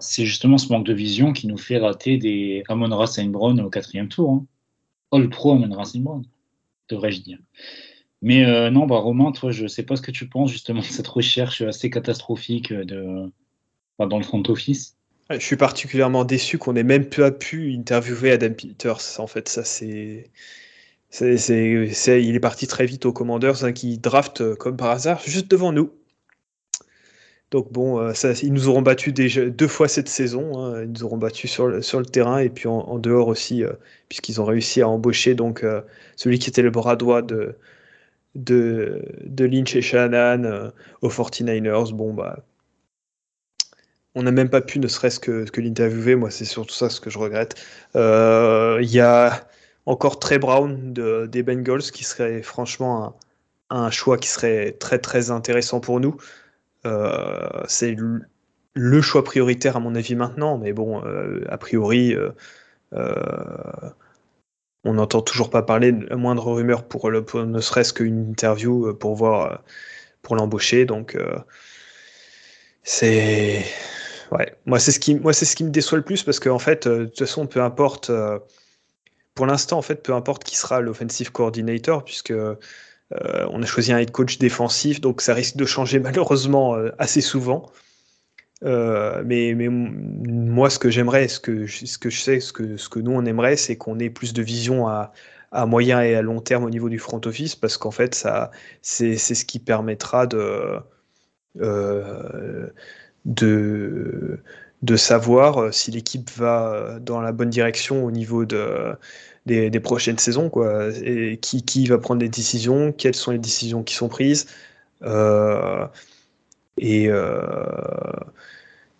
c'est justement ce manque de vision qui nous fait rater des Amon Ra au quatrième tour. Hein. All Pro Amon Ra devrais-je dire. Mais euh, non, bah, Romain, toi, je ne sais pas ce que tu penses justement de cette recherche assez catastrophique de, dans le front office. Je suis particulièrement déçu qu'on ait même pas pu interviewer Adam Peters. En fait, ça c'est. il est parti très vite aux Commanders hein, qui draft euh, comme par hasard juste devant nous. Donc bon, euh, ils nous auront battu déjà deux fois cette saison. Hein. Ils nous auront battu sur le, sur le terrain et puis en, dehors aussi, puisqu'ils ont réussi à embaucher donc celui qui était le bras droit de, de, Lynch et Shanahan aux 49ers. Bon bah, on n'a même pas pu ne serait-ce que, l'interviewer. Moi, c'est surtout ça ce que je regrette. Il y a encore Trey Brown de, des Bengals qui serait franchement un, choix qui serait très très intéressant pour nous. Euh, c'est le choix prioritaire à mon avis maintenant, mais bon, euh, a priori, euh, on n'entend toujours pas parler de la moindre rumeur pour, le, ne serait-ce qu'une interview pour voir pour l'embaucher. Donc c'est ouais, moi c'est ce qui me déçoit le plus parce qu'en fait de toute façon peu importe pour l'instant en fait peu importe qui sera l'offensive coordinator puisque on a choisi un head coach défensif donc ça risque de changer malheureusement assez souvent. Euh, mais, moi, ce que j'aimerais, ce que, je sais, ce que, nous on aimerait, c'est qu'on ait plus de vision à, moyen et à long terme au niveau du front office, parce qu'en fait, c'est, ce qui permettra de, euh, savoir euh, si l'équipe va dans la bonne direction au niveau de, des, prochaines saisons, quoi, qui, va prendre des décisions, quelles sont les décisions qui sont prises. Et,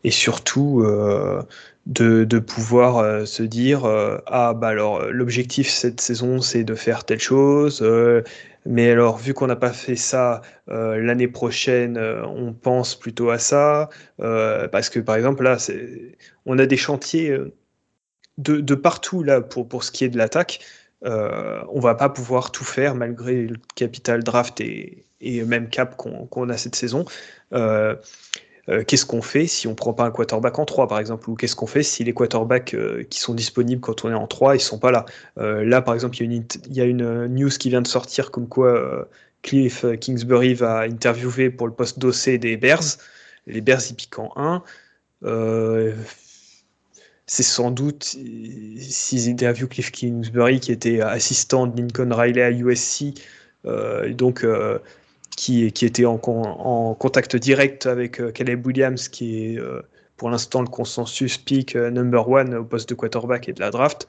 et surtout euh, de, pouvoir euh, se dire ah bah alors l'objectif cette saison c'est de faire telle chose mais alors vu qu'on n'a pas fait ça l'année prochaine on pense plutôt à ça parce que par exemple là on a des chantiers de, de, partout là pour, pour ce qui est de l'attaque euh, on va pas pouvoir tout faire malgré le capital draft et, et même cap qu'on a cette saison. Euh, euh, qu'est-ce qu'on fait si on prend pas un quarterback en 3 par exemple ou qu'est-ce qu'on fait si les quarterbacks euh, qui sont disponibles quand on est en 3 ils sont pas là? Là par exemple il y, y, a une news qui vient de sortir comme quoi Cliff Kingsbury va interviewer pour le poste d'OC des Bears. Les Bears ils piquent en 1 c'est sans doute s'ils interviewent Cliff Kingsbury qui était assistant de Lincoln Riley à USC donc qui, était en, contact direct avec euh, Caleb Williams, qui est euh, pour l'instant le consensus pick euh, number one au poste de quarterback et de la draft.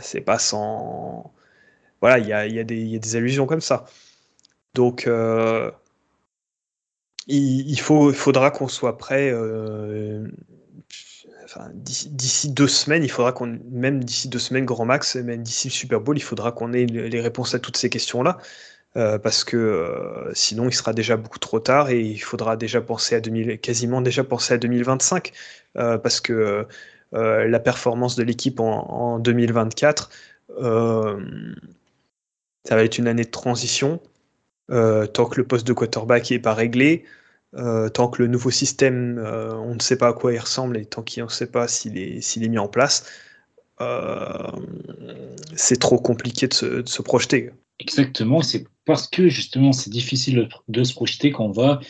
c'est pas sans. Voilà, il y a, des allusions comme ça. Donc, il, faut, faudra qu'on soit prêt. d'ici deux semaines, il faudra qu'on, même d'ici deux semaines grand max, même d'ici le Super Bowl, il faudra qu'on ait les réponses à toutes ces questions-là. Euh, parce que euh, sinon il sera déjà beaucoup trop tard et il faudra déjà penser à 2000, quasiment déjà penser à 2025 euh, parce que la performance de l'équipe en, 2024 ça va être une année de transition tant que le poste de quarterback n'est pas réglé tant que le nouveau système on ne sait pas à quoi il ressemble et tant qu'on ne sait pas s'il est, mis en place c'est trop compliqué de se projeter. Exactement, c'est parce que justement c'est difficile de se projeter qu'on va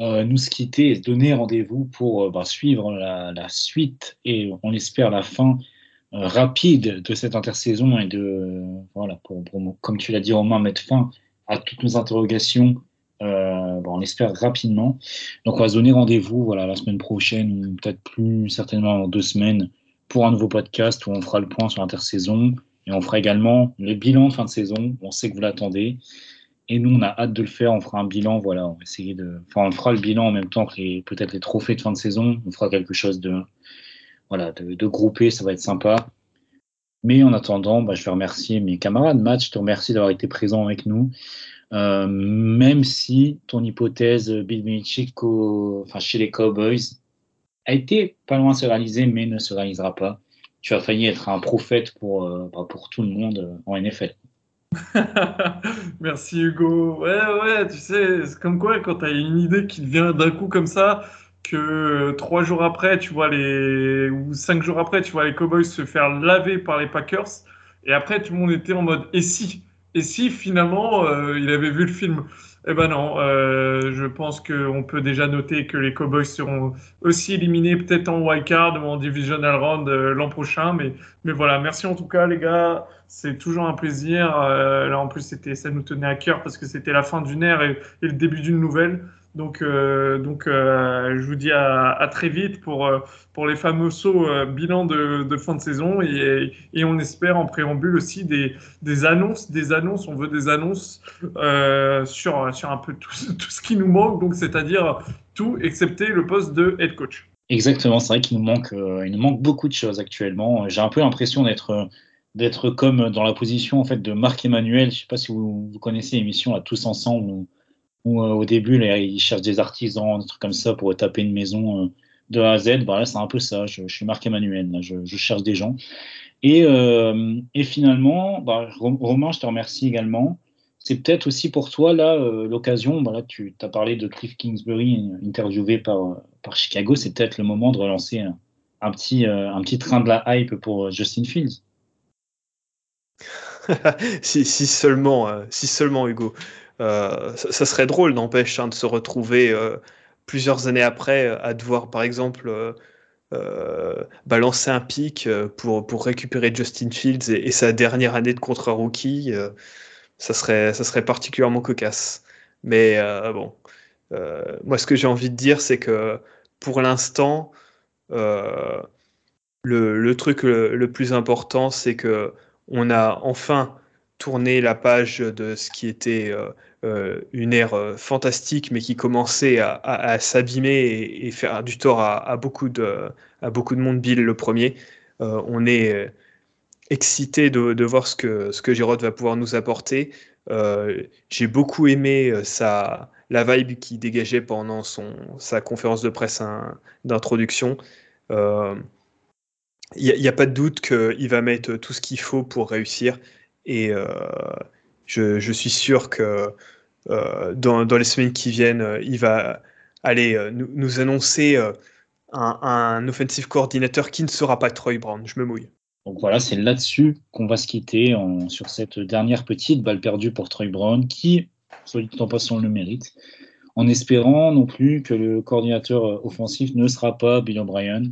euh, nous quitter et se donner rendez-vous pour euh, bah, suivre la, suite et on espère la fin euh, rapide de cette intersaison et de, voilà, pour, comme tu l'as dit Romain, mettre fin à toutes nos interrogations. Bah, on espère rapidement. Donc on va se donner rendez-vous voilà, la semaine prochaine ou peut-être plus certainement en deux semaines pour un nouveau podcast où on fera le point sur l'intersaison et on fera également le bilan de fin de saison. On sait que vous l'attendez. Et nous, on a hâte de le faire. On fera un bilan. Voilà, on va essayer de. Enfin, on fera le bilan en même temps que peut-être les trophées de fin de saison. On fera quelque chose de, voilà, de, groupé. Ça va être sympa. Mais en attendant, bah, je vais remercier mes camarades. Matt, je te remercie d'avoir été présent avec nous. Euh, même si ton hypothèse Bill Belichick enfin, chez les Cowboys a été pas loin de se réaliser, mais ne se réalisera pas tu as failli être un prophète pour, euh, bah, pour tout le monde euh, en NFL. Merci Hugo. Ouais, ouais, tu sais, c'est comme quoi quand tu as une idée qui vient d'un coup comme ça, que trois jours après, tu vois les ou cinq jours après, tu vois les Cowboys se faire laver par les Packers, et après tout le monde était en mode et si, et si finalement euh, il avait vu le film? Eh ben non, euh, je pense qu'on peut déjà noter que les Cowboys seront aussi éliminés peut-être en wild card ou en divisional round euh, l'an prochain. Mais, mais voilà, merci en tout cas les gars, c'est toujours un plaisir. Euh, là en plus c'était ça nous tenait à cœur parce que c'était la fin d'une ère et le début d'une nouvelle. Donc, euh, donc euh, je vous dis à, très vite pour, euh, pour les fameux sauts bilan de, fin de saison et, on espère en préambule aussi des, des annonces, des annonces, on veut des annonces sur, sur un peu tout, ce qui nous manque, donc c'est-à-dire tout excepté le poste de head coach. Exactement, c'est vrai qu'il nous manque, il nous manque beaucoup de choses actuellement. J'ai un peu l'impression d'être d'être comme dans la position en fait de Marc Emmanuel. Je ne sais pas si vous, connaissez l'émission à tous ensemble euh, au début, là, ils cherchent des artisans, des trucs comme ça pour taper une maison euh, de A à Z. Bah, c'est un peu ça. Je, suis Marc Emmanuel. je, cherche des gens. Et, euh, finalement, bah, Romain, je te remercie également. C'est peut-être aussi pour toi là l'occasion. Voilà, tu as parlé de Cliff Kingsbury interviewé par, par Chicago. C'est peut-être le moment de relancer un, un petit, un petit train de la hype pour Justin Fields. si, si, seulement, si seulement Hugo. Ça, ça, serait drôle, n'empêche, hein, de se retrouver plusieurs années après à devoir, par exemple, euh, euh, balancer un pic euh, pour, récupérer Justin Fields et, sa dernière année de contrat rookie, ça, serait, ça serait particulièrement cocasse. Mais bon, moi, ce que j'ai envie de dire, c'est que pour l'instant, le, le, truc le, plus important, c'est que on a enfin tourné la page de ce qui était euh, une ère euh, fantastique, mais qui commençait à, s'abîmer et, faire du tort à, beaucoup de, à beaucoup de monde, Bill le premier. Euh, on est excité de, voir ce que, ce que Gérard va pouvoir nous apporter. J'ai beaucoup aimé sa, la vibe qu'il dégageait pendant son, sa conférence de presse d'introduction. Il n'y a, pas de doute qu'il va mettre tout ce qu'il faut pour réussir. Et je, je, suis sûr que euh, dans, les semaines qui viennent, euh, il va aller euh, nous, annoncer un, un offensive coordinateur qui ne sera pas Troy Brown. Je me mouille. Donc voilà, c'est là-dessus qu'on va se quitter sur cette dernière petite balle perdue pour Troy Brown, qui, soit dit en passant, le mérite, en espérant non plus que le coordinateur offensif ne sera pas Bill O'Brien.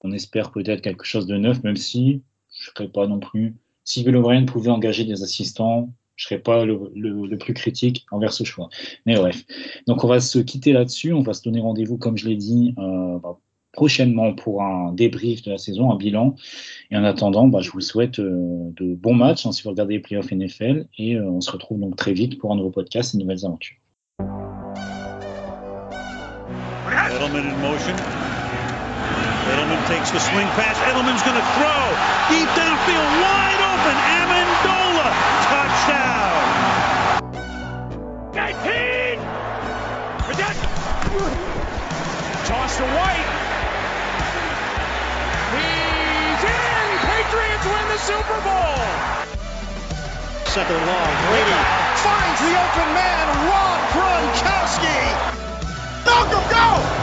On espère peut-être quelque chose de neuf, même si je ne serais pas non plus. Si O'Brien pouvait engager des assistants, je serais pas le, plus critique envers ce choix. Mais bref. Donc on va se quitter là-dessus. On va se donner rendez-vous, comme je l'ai dit, euh, bah, prochainement pour un débrief de la saison, un bilan. Et en attendant, bah, je vous souhaite euh, de bons matchs hein, si vous regardez les playoffs NFL. Et euh, on se retrouve donc très vite pour un nouveau podcast et de nouvelles aventures. Edelman swing pass. Wide open. open. Amendola, touchdown. 19. Toss to White. He's in. Patriots win the Super Bowl. Second long. Brady finds the open man, Rob Gronkowski. Malcolm, go!